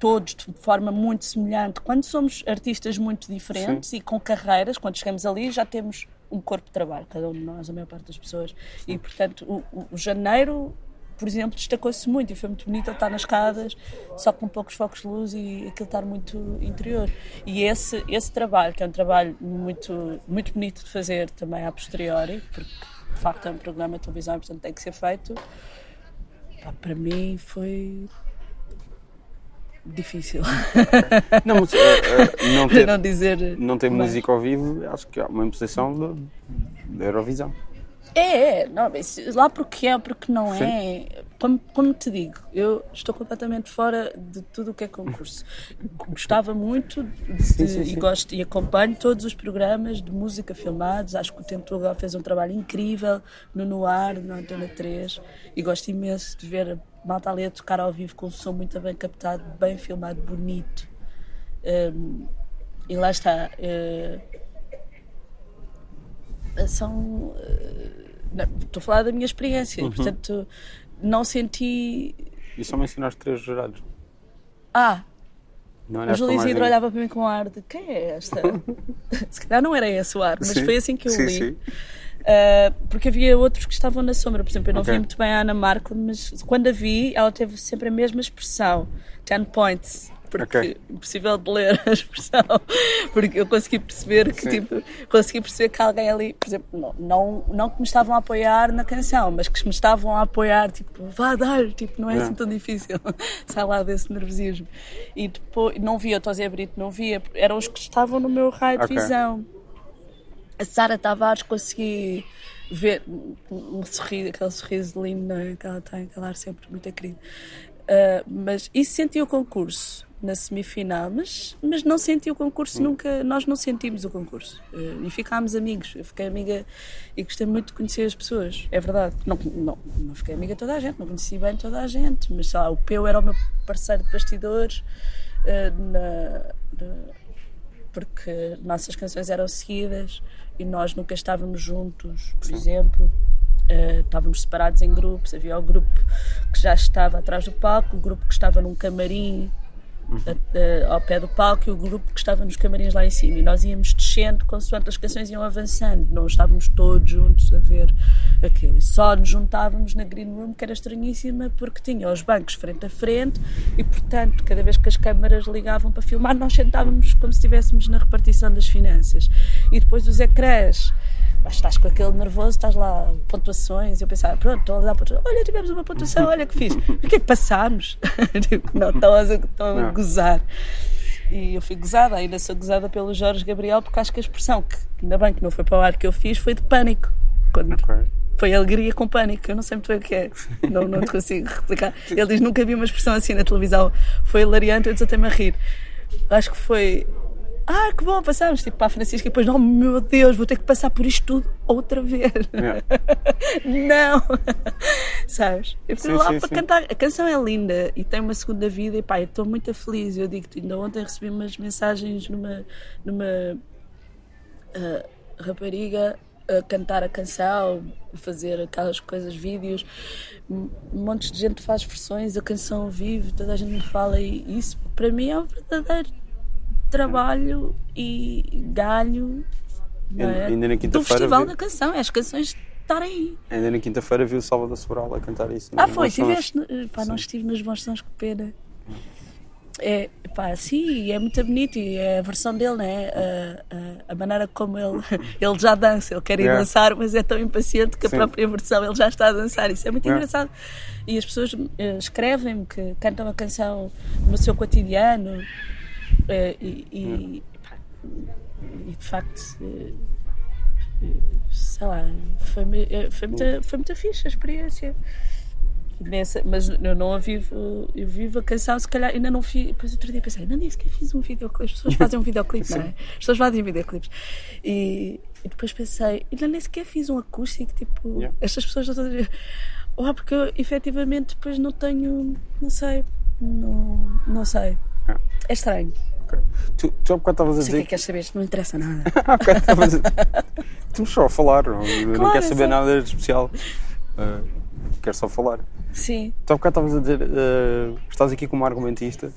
todos de forma muito semelhante. Quando somos artistas muito diferentes e com carreiras, quando chegamos ali já temos um corpo de trabalho, cada um de nós, a maior parte das pessoas. E portanto, o- o janeiro, por exemplo, destacou-se muito e foi muito bonito ele estar nas escadas, só com poucos focos de luz e aquilo estar muito interior. E esse, esse trabalho, que é um trabalho muito, muito bonito de fazer também a posteriori, porque de facto é um programa de televisão e portanto tem que ser feito, para mim foi difícil. <laughs> Não, mas, eh, eh, não ter, não dizer. não ter mais. música ao vivo, acho que é uma imposição da Eurovisão. É, é, não, lá porque é, porque não é. Como, como te digo, eu estou completamente fora de tudo o que é concurso. Gostava muito de, Sim, sim, e sim. gosto e acompanho todos os programas de música filmados. Acho que o Tempo Tugal fez um trabalho incrível no Noir, na Antena 3, e gosto imenso de ver a malta ali a tocar ao vivo com um som muito bem captado, bem filmado, bonito. Hum, e lá está. eh, são. não, Estou a falar da minha experiência, Uhum. portanto, não senti. E só mencionaste três jurados. Ah, Não o Júlio Isidro olhava para mim com ar de quem é esta? <laughs> Se calhar não era esse o ar, mas Sim, foi assim que eu sim, li. sim. Uh, porque havia outros que estavam na sombra. Por exemplo, eu não Ok. vi muito bem a Ana Marco, mas quando a vi, ela teve sempre a mesma expressão: 10 points. Porque Ok. é impossível de ler a expressão. Porque eu consegui perceber que, Sim. tipo, consegui perceber que alguém ali, por exemplo, não, não, não que me estavam a apoiar na canção, mas que me estavam a apoiar, tipo, vá dar, tipo, não é Yeah. assim tão difícil. <laughs> Sai lá desse nervosismo. E depois, não via o Tosé Brito, não via, eram os que estavam no meu raio de Ok. visão. A Sara Tavares consegui ver um, sorriso, aquele sorriso lindo não é? que ela tem, aquele ar sempre muito querido. Ah, mas isso senti o concurso na semifinal, mas, mas não senti o concurso nunca, nós não sentimos o concurso Ah, e ficámos amigos. Eu fiquei amiga e gostei muito de conhecer as pessoas, é verdade. Não, não, não fiquei amiga toda a gente, não conheci bem toda a gente, mas sei lá, o Peu era o meu parceiro de bastidores ah, na- na porque nossas canções eram seguidas e nós nunca estávamos juntos, por exemplo. Eh, estávamos separados em grupos. Havia o grupo que já estava atrás do palco, o grupo que estava num camarim a- a- ao pé do palco e o grupo que estava nos camarins lá em cima. E nós íamos descendo consoante as canções iam avançando, não estávamos todos juntos a ver aquilo. E só nos juntávamos na Green Room, que era estranhíssima, porque tinha os bancos frente a frente e, portanto, cada vez que as câmaras ligavam para filmar, nós sentávamos como se estivéssemos na repartição das finanças. E depois os ecrãs. Estás com aquele nervoso, estás lá, pontuações, e eu pensava, pronto, estou a dar pontuação, olha, tivemos uma pontuação, olha que fiz, o que é que passámos? <laughs> tipo, não, estão a, estão a gozar. E eu fui gozada, ainda sou gozada pelo Jorge Gabriel, porque acho que a expressão, que ainda bem que não foi para o ar que eu fiz, foi de pânico. Quando Ok. foi alegria com pânico, eu não sei muito bem o que é, <laughs> não, não te consigo replicar. Ele diz: nunca vi uma expressão assim na televisão, foi hilariante, eu desatei-me a rir. Acho que foi. Ah, que bom, passámos tipo para a Francisca e depois, oh meu Deus, vou ter que passar por isto tudo outra vez. Yeah. <laughs> Não! <laughs> Sabes? Eu fui Sim, lá sim, para sim. cantar. A canção é linda e tem uma segunda vida e pá, eu estou muito feliz. Eu digo-te, ainda ontem recebi umas mensagens numa. numa ah, rapariga a cantar a canção, fazer aquelas coisas, vídeos. Um monte de gente faz versões, a canção vive, toda a gente me fala e isso para mim é um verdadeiro trabalho e ganho é? Ainda na do quinta-feira Festival vi- da Canção, é as canções estarem aí. Ainda na quinta-feira vi o Salvador Sobral a cantar isso. Ah, nos foi, sons. no- Pá, não estive nos bons sons, que pena. É, pá, sim, é muito bonito e é a versão dele, né? A, a, a maneira como ele, <laughs> ele já dança, ele quer ir Yeah. dançar, mas é tão impaciente que a Sim. própria versão ele já está a dançar. Isso é muito Yeah. engraçado. E as pessoas eh, escrevem-me que cantam a canção no seu cotidiano eh, e, e, pá, e, de facto. eh, sei lá, foi, eh, foi, muito, foi muito fixe a experiência. Nessa, mas eu não a vivo, eu vivo a canção, se calhar ainda não fiz. Depois outro dia pensei, não nem sequer fiz um videoclipe. As pessoas fazem um videoclipe, não é? <laughs> As pessoas fazem videoclipes. E, e depois pensei, ainda nem sequer fiz um acústico, tipo, Yeah. estas pessoas estão a dizer. Ou porque eu efetivamente depois não tenho, não sei, não, não sei. Yeah. É estranho. Ok. Tu, tu há bocado estavas a Sei que é dizer que queres saber, isto não interessa nada. <laughs> Há bocado estavas a <laughs> Tu só a falar, não, eu não Claro, quero saber sim. nada de especial. Ah, quero só falar. Sim. Tu há bocado estavas a dizer, ah, estás aqui como argumentista.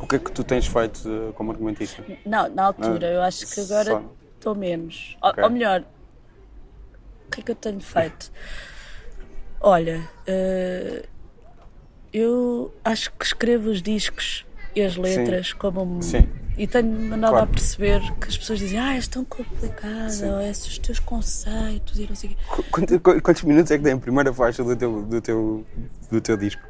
O que é que tu tens feito ah, como argumentista? Não, na altura, eu acho que agora estou menos. Ou, Ok. ou melhor, o que é que eu tenho feito? Olha, eu acho que escrevo os discos e as letras como. um- Sim. E tenho andado Claro. a perceber que as pessoas dizem, ah, és tão complicada, Sim. ou esses os teus conceitos e não sei quanto- Quantos minutos é que tem a primeira faixa do teu, do teu, do teu disco?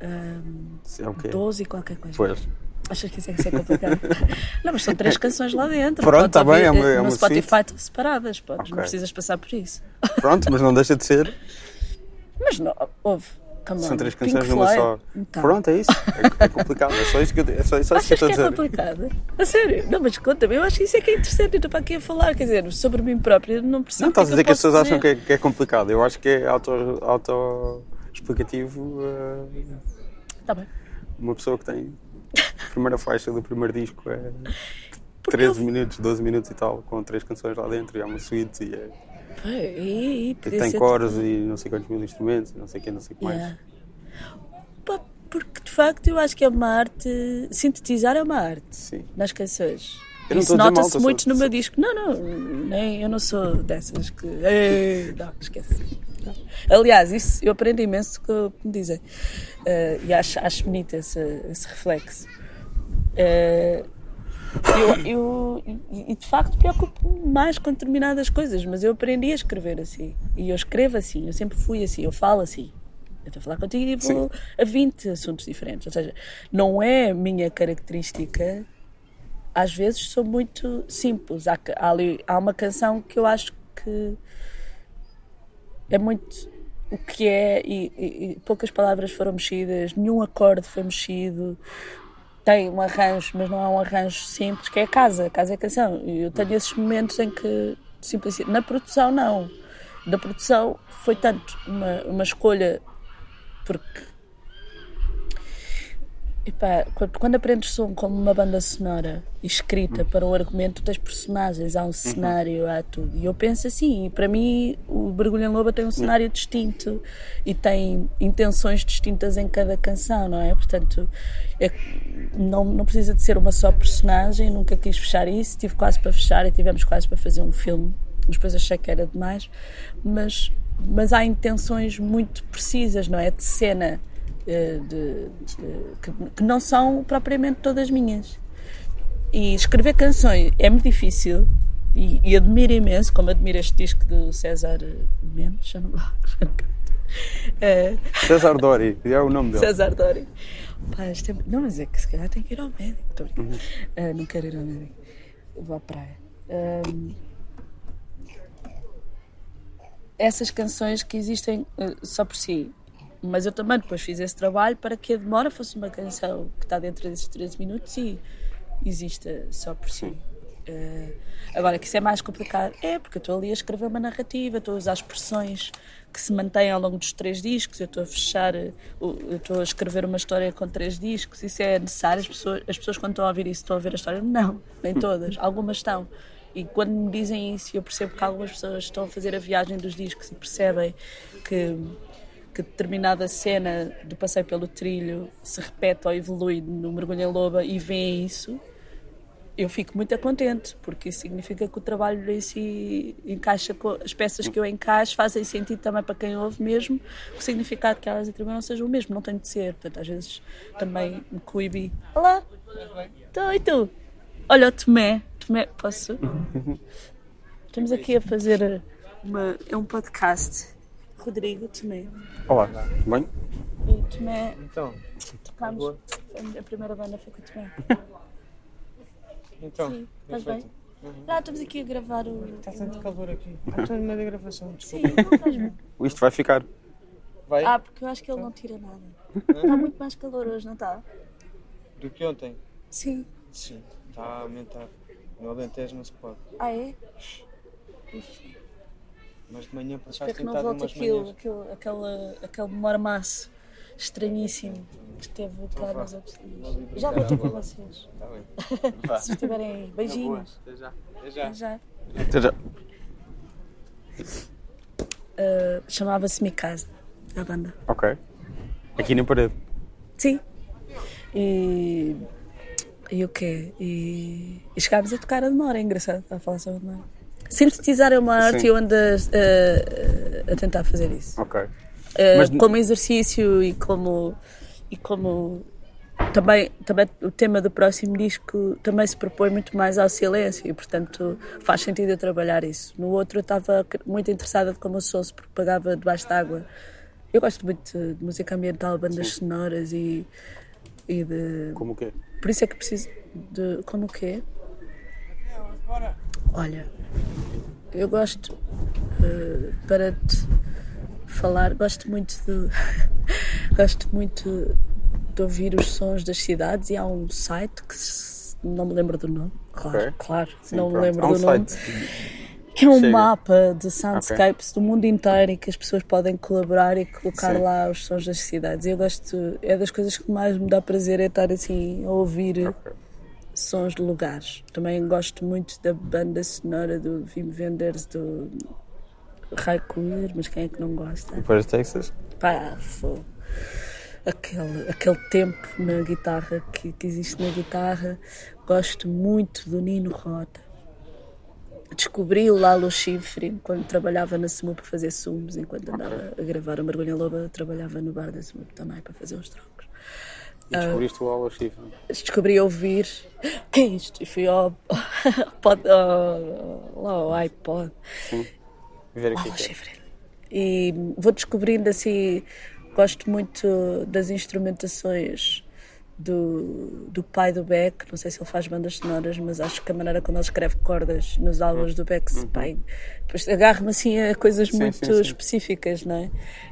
é o quê? 12 e qualquer coisa. Pois. Achas que isso é que é complicado? <laughs> não, mas são três canções lá dentro. Pronto, Podes tá bem, é uma- é No uma Spotify suite. estão separadas, podes, Ok. não precisas passar por isso. Pronto, mas não deixa de ser. Mas não, houve. Come São três Pink canções numa Floyd. só. Então. Pronto, é isso. É, é complicado. É só isso que eu, é só, é só isso que eu estou é dizer. complicado? A sério? Não, mas conta-me, eu acho que isso é que é interessante. Eu estou para aqui a falar, quer dizer, sobre mim própria, não percebo. Não é estás a dizer que as pessoas acham que é, que é complicado. Eu acho que é auto, auto-explicativo. eh, Tá bem. uma pessoa que tem a <laughs> primeira faixa do primeiro disco é Porque 13 eu- minutos, 12 minutos e tal, com três canções lá dentro, e há uma suíte e, é- E, e, tem ser coros tudo. e não sei quantos mil instrumentos, não sei o que, não sei o que mais. Yeah. Pá, porque de facto eu acho que é uma arte. Sintetizar é uma arte Sim. nas canções. Eu Isso nota-se muito estou no meu disco. Não, não, nem, eu não sou dessas que. Ei, não, esquece. Não. Aliás, isso eu aprendo imenso com o que me dizem. Eh, e acho, acho bonito esse, esse reflexo. Eh, eu, eu- e- de facto preocupo-me mais com determinadas coisas, mas eu aprendi a escrever assim. E eu escrevo assim, eu sempre fui assim, eu falo assim. Eu estou a falar contigo e vou a 20 assuntos diferentes. Ou seja, não é minha característica. Às vezes sou muito simples. Há, há, ali, há uma canção que eu acho que é muito o que é e, e- e poucas palavras foram mexidas, nenhum acorde foi mexido. Tem um arranjo, mas não é um arranjo simples, que é a casa, a casa é a canção. E eu tenho esses momentos em que simplicidade. Na produção, não. Na produção foi tanto uma, uma escolha porque Epá, quando, aprendes som como uma banda sonora escrita para o argumento, tens personagens, há um cenário, há tudo. E eu penso assim, e para mim o Mergulho em Loba tem um cenário distinto e tem intenções distintas em cada canção, não é? Portanto, é- não, não precisa de ser uma só personagem, nunca quis fechar isso, tive quase para fechar e tivemos quase para fazer um filme, mas depois achei que era demais, mas, mas há intenções muito precisas, não é? De cena de- de- que, que não são propriamente todas minhas. E escrever canções é muito difícil e, e admiro imenso, como admiro este disco do César Mendes, já não <laughs> Eh, César Dori, é o nome dele. César Dori. Pá, é- Não, mas é que se calhar tem que ir ao médico. Brincando. Eh, não quero ir ao médico. Vou à praia. Ahm, essas canções que existem eh, só por si. Mas eu também depois fiz esse trabalho para que a demora fosse uma canção que está dentro desses 13 minutos e exista só por si. Eh, agora, que isso é mais complicado, é porque eu estou ali a escrever uma narrativa, estou a usar expressões que se mantêm ao longo dos três discos, eu estou a fechar, eu estou a escrever uma história com três discos, isso é necessário. As pessoas, as pessoas quando estão a ouvir isso, estão a ouvir a história? Não, nem <laughs> todas, algumas estão. E quando me dizem isso, eu percebo que algumas pessoas estão a fazer a viagem dos discos e percebem que, que determinada cena do passeio pelo trilho se repete ou evolui no Mergulho em Loba e veem isso, eu fico muito contente, porque isso significa que o trabalho em si encaixa com as peças que eu encaixo, fazem sentido também para quem ouve mesmo, que o significado que elas atribuem não seja o mesmo, não tem de ser. Portanto, às vezes também me coibi. Olá! Então, e tu? Olha o Tomé. Tomé, posso? <laughs> Estamos aqui a fazer uma, é um podcast. Rodrigo Tomé. Olá, bem? E Tomé, Então, tocámos. A primeira banda foi com o Tomé. então, Sim, bem estás bem? Ah, estamos aqui a gravar o. Está tanto calor aqui. <laughs> Estou no meio da gravação, Sim, desculpa. não faz mal. Isto vai ficar. Vai? Ah, porque eu acho que ele não tira nada. Está muito mais calor hoje, não está? Do que ontem? Sim. Sim, está a aumentar. No Alentejo não se pode. Ah, é? Mas de manhã por Espero que não volte aquilo, manhãs. aquele, aquele, mormaço estranhíssimo que esteve cá vá. nos outros dias. Vou ali Já volto com vocês. Está bem. <laughs> Se estiverem aí. Beijinhos. Até já. Até já. Até já. Até já. Uh, Chamava-se Mikasa, a banda. Ok. Aqui na parede. Sim. E. E o quê? E, e chegámos a tocar a demora, é engraçado. Estava a falar sobre a demora. Sintetizar é uma arte Sim. e eu ando a, a- a tentar fazer isso. Ok. Uh, Mas- como exercício e como e como também também o tema do próximo disco também se propõe muito mais ao silêncio e portanto faz sentido eu trabalhar isso no outro eu estava muito interessada de como o som se propagava debaixo d'água eu gosto muito de, música ambiental bandas sonoras e e de Como o quê? por isso é que preciso de como o quê olha eu gosto eh, para te falar, gosto muito de <laughs> gosto muito de ouvir os sons das cidades e há um site que se- não me lembro do nome, claro, Ok. claro, Sim, não me pronto. lembro Há um do nome, site. que é um Chega. mapa de soundscapes do mundo inteiro e que as pessoas podem colaborar e colocar Sim. lá os sons das cidades. Eu gosto, é das coisas que mais me dá prazer é estar assim a ouvir Ok. Sons de lugares. Também gosto muito da banda sonora do Wim Wenders, do Raikkonen, mas quem é que não gosta? De Texas? Pá, fô. Aquele, aquele tempo na guitarra que, que existe na guitarra. Gosto muito do Nino Rota. Descobri o Lalo Schifrin quando trabalhava na SMUP para fazer sumos, enquanto andava a gravar o Mergulho em Loba, trabalhava no bar da SMUP também para fazer uns trocos. E descobriste o Halo Shift. descobri a ouvir o que é isto? E fui ao, <laughs> pod, ao, lá ao iPod Ver aqui. Paulo Schifrin. e vou descobrindo assim gosto muito das instrumentações do, do pai do Beck não sei se ele faz bandas sonoras mas acho que a maneira como ele escreve cordas nos álbuns do Beck pai, depois agarro-me assim a coisas Sim, muito sim, sim. específicas não é?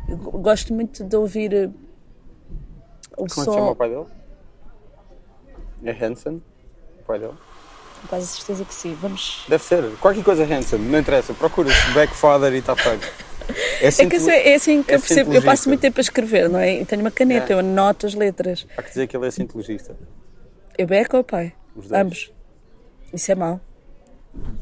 Eu gosto muito de ouvir o Como é que se som chama o pai dele? É Hanson? O pai dele? com quase certeza que sim vamos Deve ser. Qualquer coisa Hanson, não interessa. Procura-se Backfather e está feito. É, É que eu é assim que eu é percebo. Eu passo muito tempo a escrever, não é? Eu tenho uma caneta, É. eu anoto as letras. Há que dizer que ele é cientologista. Eu beco ou o pai? Os dois. Ambos. Isso é mau.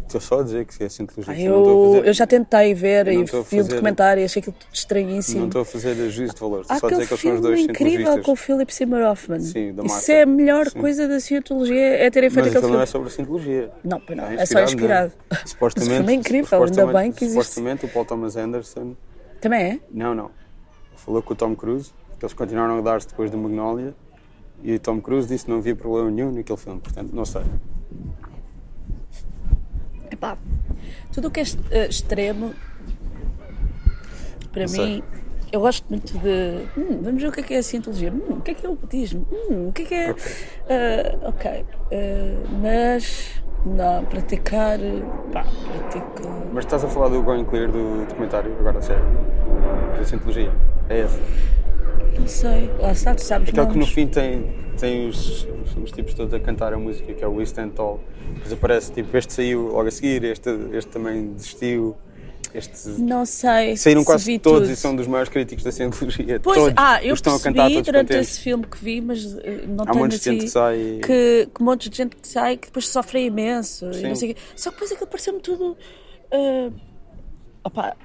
Estou só a dizer que é cientologista. Ah, não estou a eu, fazer, eu já tentei ver e a vi fazer- documentário e achei aquilo tudo Não estranhíssimo. estou a fazer juízo de valor. Estou só a dizer que eles são os filme dois incrível com o Philip Seymour Hoffman. Sim, da Isso é a melhor Sim. coisa da cientologia, é terem feito aquele aquilo não filme. é sobre cientologia. Não, pois não, É é só inspirado, não? Supostamente, Mas o filme é incrível, ainda bem que existe. Supostamente o Paul Thomas Anderson. Também é? Não, não. Falou com o Tom Cruise, que eles continuaram a dar-se depois do Magnolia. E o Tom Cruise disse que não havia problema nenhum naquele filme. Portanto, não sei. Epá, tudo o que é eh, extremo, para Não sei. mim, eu gosto muito de. Hum, vamos ver o que é que é a cientologia. Hum, o que é que é o budismo? Hum, o que é que é. Ah, ok. Ah, mas. Não, praticar. Pá, pratico. Mas estás a falar do Going Clear do documentário, agora sério. Da cientologia. É esse. Não sei. Lá está, tu sabes. Aquele que no nomes. fim tem, tem os, os, os tipos todos a cantar a música, que é o We Stand Tall. Depois aparece tipo, este saiu logo a seguir, este, este também desistiu. este... Não sei. Saíram se quase vi todos tudo. e são dos maiores críticos da cientologia. Pois, todos. ah, eu estão a percebi cantar todos durante contentes. esse filme que vi, mas eh, não Há um tenho monte de gente assim, que sai. que, que um monte de gente que sai que depois sofre imenso. Só que depois aquilo pareceu-me tudo. eh, opá,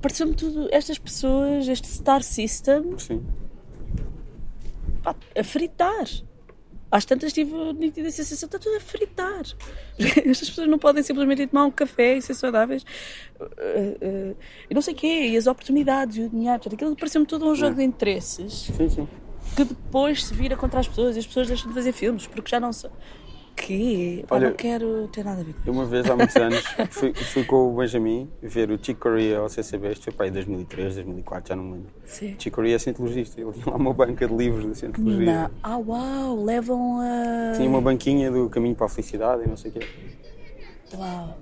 pareceu-me tudo. Estas pessoas, este Star System, Sim. Pá, a fritar. Às tantas tive a nítida sensação, está tudo a fritar. <laughs> Estas pessoas não podem simplesmente ir tomar um café e ser saudáveis. eh, eh, e não sei o quê, e as oportunidades e o dinheiro. Portanto, Aquilo pareceu-me todo um jogo de interesses Sim, sim. que depois se vira contra as pessoas e as pessoas deixam de fazer filmes porque já não Pá, Olha, não quero ter nada a ver com Eu uma vez, há muitos anos, <laughs> fui, fui com o Benjamin ver o Chick Corea ao CCB. Isto foi para aí 2003, 2004, já não me lembro. Sim. Chick Corea é cientologista. Ele tinha lá uma banca de livros de cientologia. Não. Ah, uau, levam a. Tinha uma banquinha do caminho para a felicidade e não sei o quê. Uau.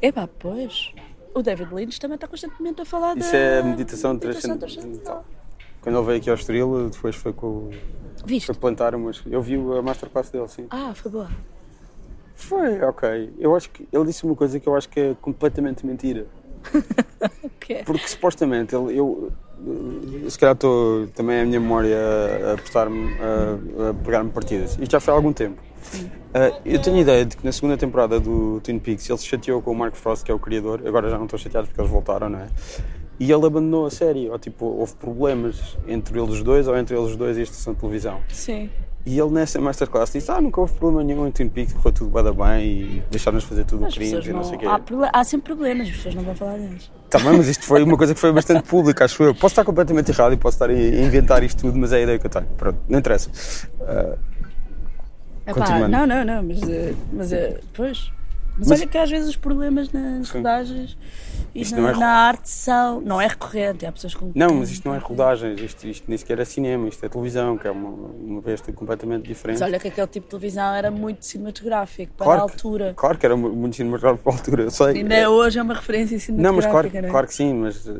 Epá, pois. O David Lynch também está constantemente a falar Isso da. é meditação meditação transcendental. Quando ele veio aqui ao Estoril, depois foi com o- Viste? foi plantar umas. Eu vi a masterclass dele, sim. Ah, foi boa. Foi, ok. Eu acho que ele disse uma coisa que eu acho que é completamente mentira. <laughs> O que é? Porque supostamente ele, eu. eh, Se calhar estou também a minha memória a, prestar-me, a, a pegar-me partidas. Isto já foi há algum tempo. Ah, eu tenho a ideia de que na segunda temporada do Twin Peaks ele se chateou com o Mark Frost, que é o criador. Agora já não estou chateado porque eles voltaram, não é? E ele abandonou a série. Ou tipo, houve problemas entre eles dois ou entre eles dois e a estação de televisão. Sim. E ele nessa masterclass disse: Ah, nunca houve problema nenhum em Twin Peaks, correu tudo bué da bem e deixaram-nos fazer tudo o que queríamos e não não. sei o quê. Há, há sempre problemas, as pessoas não vão falar deles. Também, mas isto foi uma coisa que foi bastante pública, acho eu. Posso estar completamente errado e posso estar a inventar isto tudo, mas é a ideia que eu tenho. Pronto, não interessa. Ah, Epá, não, não, não, mas, eh, mas eh, pois. Mas, Mas- olha que às vezes os problemas nas rodagens Isto na, não é- na arte são. Não é recorrente, há pessoas com. não, mas isto não é rodagens, isto, isto nem sequer é cinema, isto é televisão, que é uma, uma besta completamente diferente. Mas olha que aquele tipo de televisão era muito cinematográfico para Claro a que- altura. Claro que era mu- muito cinematográfico para a altura, eu sei. Ainda é hoje é uma referência Não, mas claro, cinematográfica, não é? claro que sim, mas uh,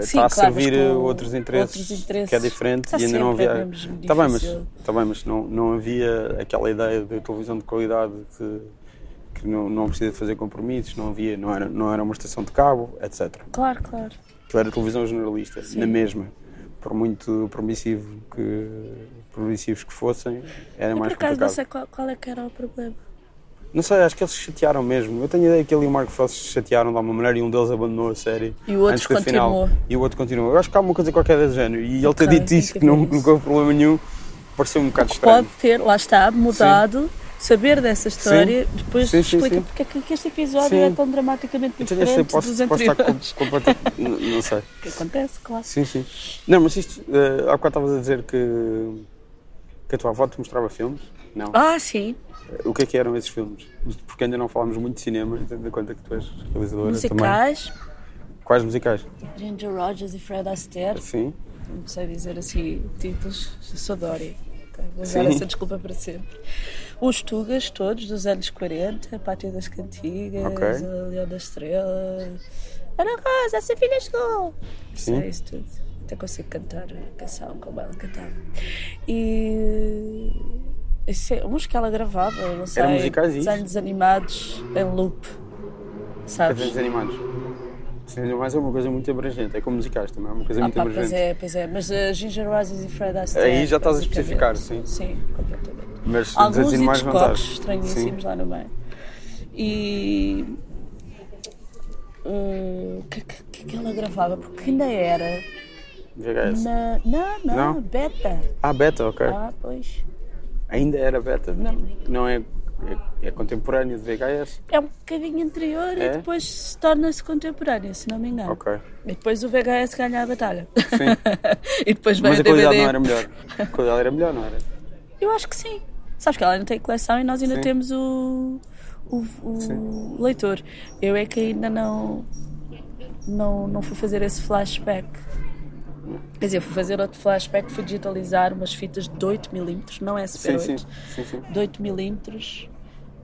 Sim, está a claro, servir uh, outros interesses, outros interesses. que é diferente Está e ainda não é havia. mesmo Está bem, mas, está bem, mas não, não havia aquela ideia de televisão de qualidade que, que não, não precisa de fazer compromissos, não havia, não era, não era uma estação de cabo, etc. Claro, claro. Aquilo era televisão jornalista, Sim. na mesma. Por muito permissivo que, permissivos que fossem, era Eu, por mais acaso complicado. não sei qual, qual é que era o problema. Não sei, acho que eles se chatearam mesmo. Eu tenho a ideia que ele e o Mark Frost se chatearam de alguma maneira e um deles abandonou a série. E o outro antes da final. continuou. E o outro continuou. Eu acho que há uma coisa qualquer desse género. E ele ter Ok, dito isso, que não, isso. nunca houve problema nenhum, pareceu um bocado estranho. Pode ter, lá está, mudado, saber dessa história, depois Sim, sim, explica sim. porque é que, este episódio Sim. é tão dramaticamente diferente posso, dos posso estar anteriores. com, <laughs> não, não sei. O que acontece, claro. Sim, sim. Não, mas isto. Uh, há bocado estavas a dizer que. que a tua avó te mostrava filmes? Não. Ah, sim. O que é que eram esses filmes? Porque ainda não falámos muito de cinema, tendo em conta que tu és realizadora também. Musicais, Quais musicais? Ginger Rogers e Fred Astaire. Sim. Não sei dizer assim títulos, sou Dori. Ok, Vou usar Sim. essa desculpa para sempre. Os Tugas, todos dos anos 40, a Pátria das Cantigas, Ok. a Leão da Estrela, Ana Rosa, essa filha chegou. Sim. Sei isso tudo. Até consigo cantar a canção como ela cantava. E. isso é- uns que ela gravava, não sei. musicais, isso? Desenhos animados em loop. Sabes? Desenhos animados. Desenhos animados é uma coisa muito abrangente, é como musicais também, é uma coisa Ah, muito pá, pois abrangente. é, pois é. Mas uh, Ginger Rogers e Fred Astaire. Aí já estás a especificar, sim. Sim, completamente. Mas Alguns estás. Hitchcocks estranhíssimos lá no meio. E. O que, que, que que ela gravava? Porque ainda era. VHS. Na, não, não, Não? beta. Ah, beta, ok. Ah, pois. Ainda era beta. Não, não é, é, é contemporâneo de VHS. É um bocadinho anterior É? e depois se torna-se contemporâneo, se não me engano. Ok. E depois o VHS ganha a batalha. Sim. <laughs> e depois vem Mas a qualidade DVD. não era melhor. A qualidade era melhor, não era? Eu acho que sim. Sabes que ela ainda tem coleção e nós ainda Sim. temos o, o, o leitor. Eu é que ainda não, não, não fui fazer esse flashback. Quer dizer, fui fazer outro flashback, fui digitalizar umas fitas de 8mm, não é Super Sim, 8, sim. sim, de 8mm,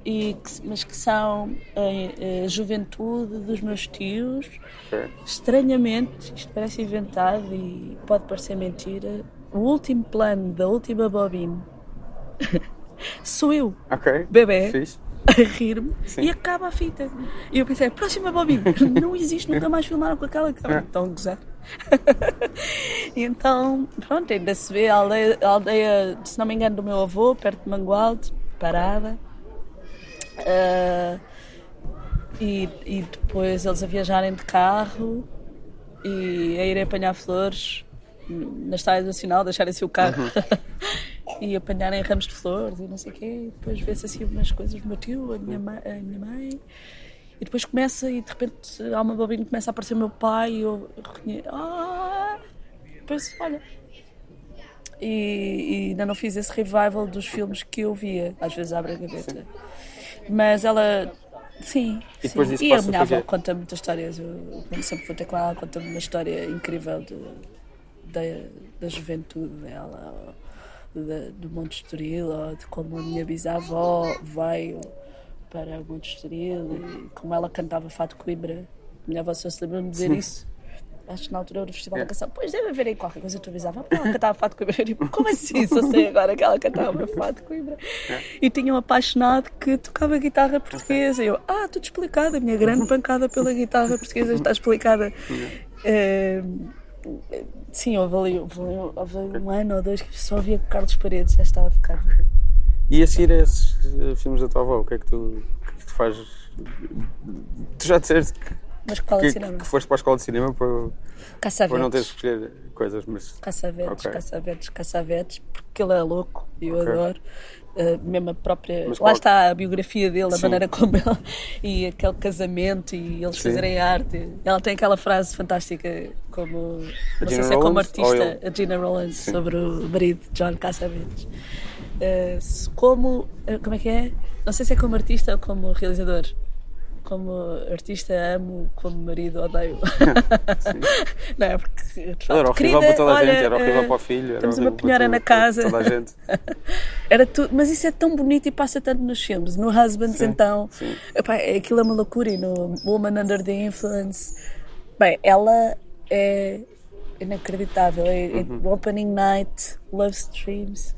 e que- mas que são a, a juventude dos meus tios. Ok. Estranhamente, isto parece inventado e pode parecer mentira, o último plano da última bobina <laughs> sou eu, Ok. bebê, Fiz. <laughs> a rir-me e acaba a fita. E eu pensei, próxima bobina, <laughs> não existe, nunca mais filmaram com aquela câmera. Estão a gozar. <laughs> e então, pronto, ainda se vê a aldeia, a aldeia, se não me engano, do meu avô, perto de Mangualde, parada. Uh, e, e depois eles a viajarem de carro e a irem apanhar flores na Estrada Nacional, deixarem-se o carro uhum. <laughs> e apanharem ramos de flores e não sei o quê. E depois vê-se assim umas coisas do meu tio, a minha, mãe, a minha mãe. E depois começa e de repente há uma bobina começa a aparecer o meu pai e eu reconheço. Ah! Depois, olha. E, e, ainda não fiz esse revival dos filmes que eu via. Às vezes abre a gaveta. Mas ela Sim, e, depois sim. e a minha avó conta muitas histórias. Eu, quando sempre vou ter com ela, conta-me uma história incrível de, da, da juventude dela, de, do Monte Estoril, ou de como a minha bisavó veio para o Monte Estoril e como ela cantava Fato Coimbra. A minha avó só se lembra de dizer sim. isso acho que na altura do Festival da Canção, pois deve haver aí qualquer coisa que tu avisava, ela cantava Fado Coimbra. Eu tipo, como assim? Só sei agora que ela cantava Fado Coimbra. E tinha um apaixonado que tocava guitarra portuguesa. E eu, ah, tudo explicado, a minha grande <laughs> pancada pela guitarra portuguesa está explicada. É, sim, houve ali, houve, houve um ano ou dois que só via Carlos Paredes, já estava a ficar. E a seguir a esses eh, filmes da tua avó, o que é que tu, que é que tu fazes? Tu já disseste que uma escola que, de cinema. Que foste para a escola de cinema para, para não teres que escolher coisas, mas. Caçavetes, okay. caçavetes, caçavetes, porque ele é louco e eu okay. adoro. Uh, mesmo a própria. Mas Lá qual... está a biografia dele, a Sim. maneira como ele. <laughs> e aquele casamento e eles Sim. fazerem arte. Ela tem aquela frase fantástica, como. A não Gina sei se é como artista, a Gina Rollins, Sim. sobre o marido John Cassavetes. Uh, como. Uh, como é que é? Não sei se é como artista ou como realizador como artista amo, como marido odeio. <laughs> não é porque facto, era horrível para toda a olha, gente, era horrível uh, para o filho. Temos uma penhora na casa. Toda a gente. <laughs> era tudo, mas isso é tão bonito e passa tanto nos filmes. No Husbands, sim, então, sim. Epá, aquilo é uma loucura. E no Woman Under the Influence, bem, ela é inacreditável. É, é uhum. Opening Night, Love Streams.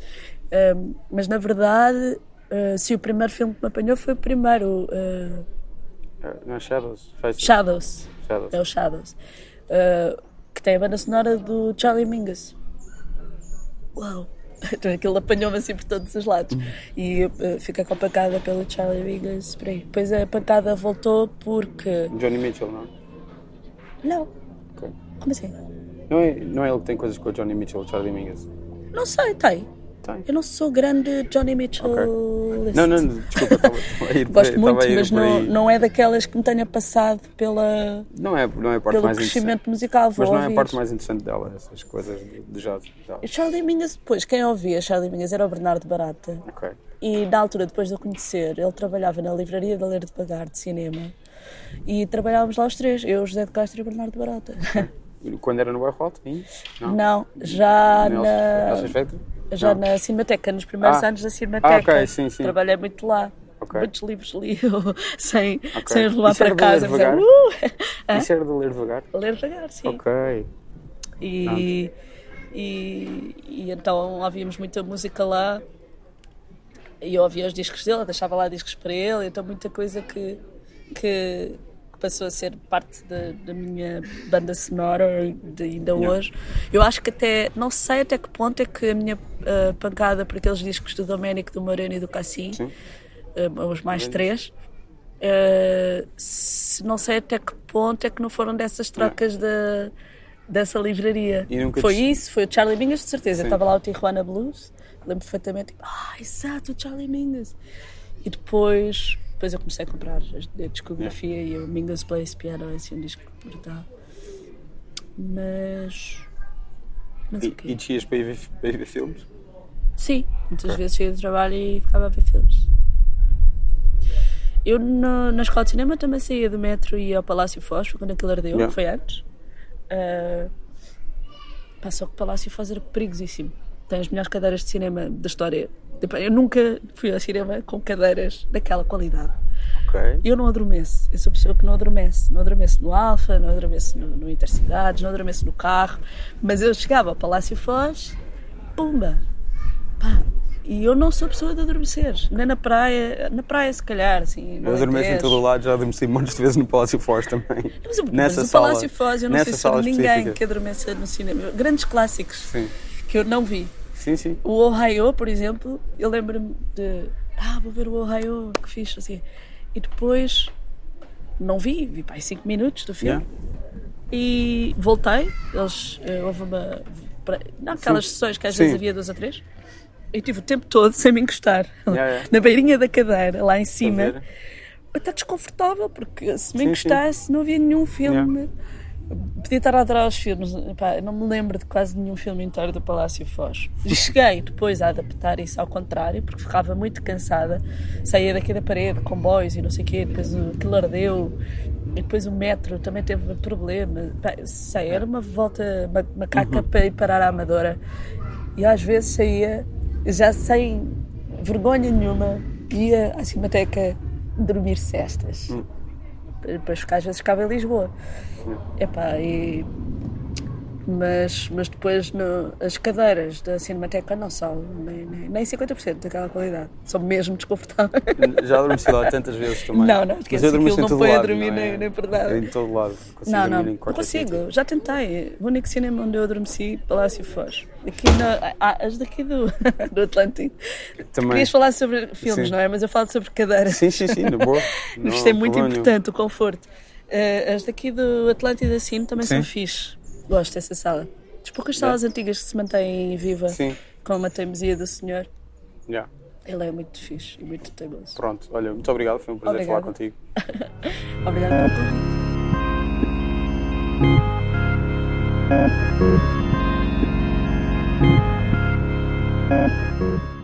Um, mas na verdade, uh, se o primeiro filme que me apanhou foi o primeiro. Uh, não é Shadows? Shadows. Shadows. É o Shadows. Uh, que tem a banda sonora do Charlie Mingus. Uau! Então aquilo apanhou-me assim por todos os lados. Uhum. E uh, fica com a pancada pelo Charlie Mingus por aí. Depois a pancada voltou porque. Johnny Mitchell, não? Não. Okay. Como assim? Não é, não é ele que tem coisas com o Johnny Mitchell, o Charlie Mingus? Não sei, tem. Tem. Eu não sou grande Johnny Mitchell. Okay. Não, não, desculpa, estava a ir <laughs> Gosto muito, mas não, não é daquelas que me tenha passado pela, não é, não é a parte pelo mais crescimento musical. Mas não ouvir. é a parte mais interessante dela, essas coisas de, jazz. E Charlie Mingus, depois, quem ouvia Charlie Mingus era o Bernardo Barata. Okay. E na altura, depois de eu conhecer, ele trabalhava na livraria da Ler de Pagar de cinema. E trabalhávamos lá os três, eu, José de Castro e o Bernardo Barata. <laughs> Quando era no bairro alto? Não, não já na... Nelson já não. na Cinemateca, nos primeiros ah. anos da Cinemateca. Ah, okay, sim, sim. Trabalhei muito lá. Okay. Muitos livros li <laughs> sem, okay. sem os levar para casa. Mas uh! <laughs> Isso era de ler devagar? Ler devagar, sim. Ok. E, e, e, então ouvíamos muita música lá e eu ouvia os discos dele, deixava lá discos para ele, então muita coisa que, que, que passou a ser parte da, da minha banda sonora de ainda yeah. hoje. Eu acho que até, não sei até que ponto é que a minha uh, pancada por aqueles discos do Domênico, do Moreno e do Cassim, uh, os mais três, uh, se, não sei até que ponto é que não foram dessas trocas yeah. de, dessa livraria. Foi te... isso, foi o Charlie Mingus, de certeza. Estava lá o Tijuana Blues, lembro perfeitamente, ah, exato, o Charlie Mingus. E depois depois eu comecei a comprar a discografia e o Mingus Place Piano é assim um disco brutal. Mas. mas e, okay. e descias para ir, ver, para ir ver filmes? Sim, muitas okay. vezes saía do trabalho e ficava a ver filmes. Eu no, na escola de cinema também saía do metro e ia ao Palácio Foz, quando aquilo ardeu, yeah. foi antes. Uh, passou que o Palácio Foz era perigosíssimo. Tem as melhores cadeiras de cinema da história Tipo, eu nunca fui ao cinema com cadeiras daquela qualidade. Okay. Eu não adormeço. Eu sou pessoa que não adormece. Não adormeço no Alfa, não adormeço no, no Intercidades, não adormeço no carro. Mas eu chegava ao Palácio Foz, pumba! Pá, e eu não sou pessoa de adormecer, nem na praia, na praia se calhar, assim. Eu adormeço em todo o lado, já adormeci de vezes no Palácio Foz também. Mas, mas Nessa o sala- Palácio Foz, eu não sei se ninguém específica. que adormeça no cinema. Grandes clássicos Sim, que eu não vi. sim, sim. O Ohio, por exemplo, eu lembro-me de. Ah, vou ver o Ohio, que fixe, assim. E depois. Não vi, vi para aí 5 minutos do filme. E voltei. Eles. eh, Houve uma. pra- Não, aquelas Sim. sessões que às Sim. vezes havia duas ou três. Eu tive o tempo todo sem me encostar. Yeah, yeah. <laughs> Na beirinha da cadeira, lá em cima. Está desconfortável, porque se me Sim, encostasse não havia nenhum filme. Podia estar a adorar os filmes, Epá, não me lembro de quase nenhum filme inteiro do Palácio Foz. E cheguei depois a adaptar isso ao contrário, porque ficava muito cansada. Saía daqui da parede, comboios e não sei o quê, depois o- aquilo ardeu, e depois o metro também teve problema. Pá, sei, era uma volta ma- macaca para ir parar à Amadora. E às vezes saía, já sem vergonha nenhuma, ia à Cinemateca dormir cestas. Depois às vezes ficava em Lisboa. Epá, e... Mas, mas depois no- as cadeiras da Cinemateca não são nem, nem, nem 50% daquela qualidade. São mesmo desconfortáveis. <laughs> Já adormeci lá tantas vezes também. Não, não, esquece, aquilo não foi a lado, dormir não é? nem- nem por nada. Em todo lado. Consigo Não, não, não consigo. Já tentei. O único cinema onde eu adormeci, Palácio Foz. Aqui na. Ah, as daqui do, <laughs> do Atlântico. Também. Querias falar sobre filmes, Sim. não é? Mas eu falo sobre cadeiras. Sim, sim, sim, na boa. <laughs> Isto é muito problema nenhum. importante, o conforto. Eh, as daqui do Atlântida Cine também são Sim. fixe. Gosto dessa sala. Das poucas salas antigas que se mantêm viva Sim, com a teimosia do senhor. já. Ele é muito fixe e muito teimoso. Pronto, olha, muito obrigado, foi um prazer falar contigo. <laughs> Obrigada pelo convite.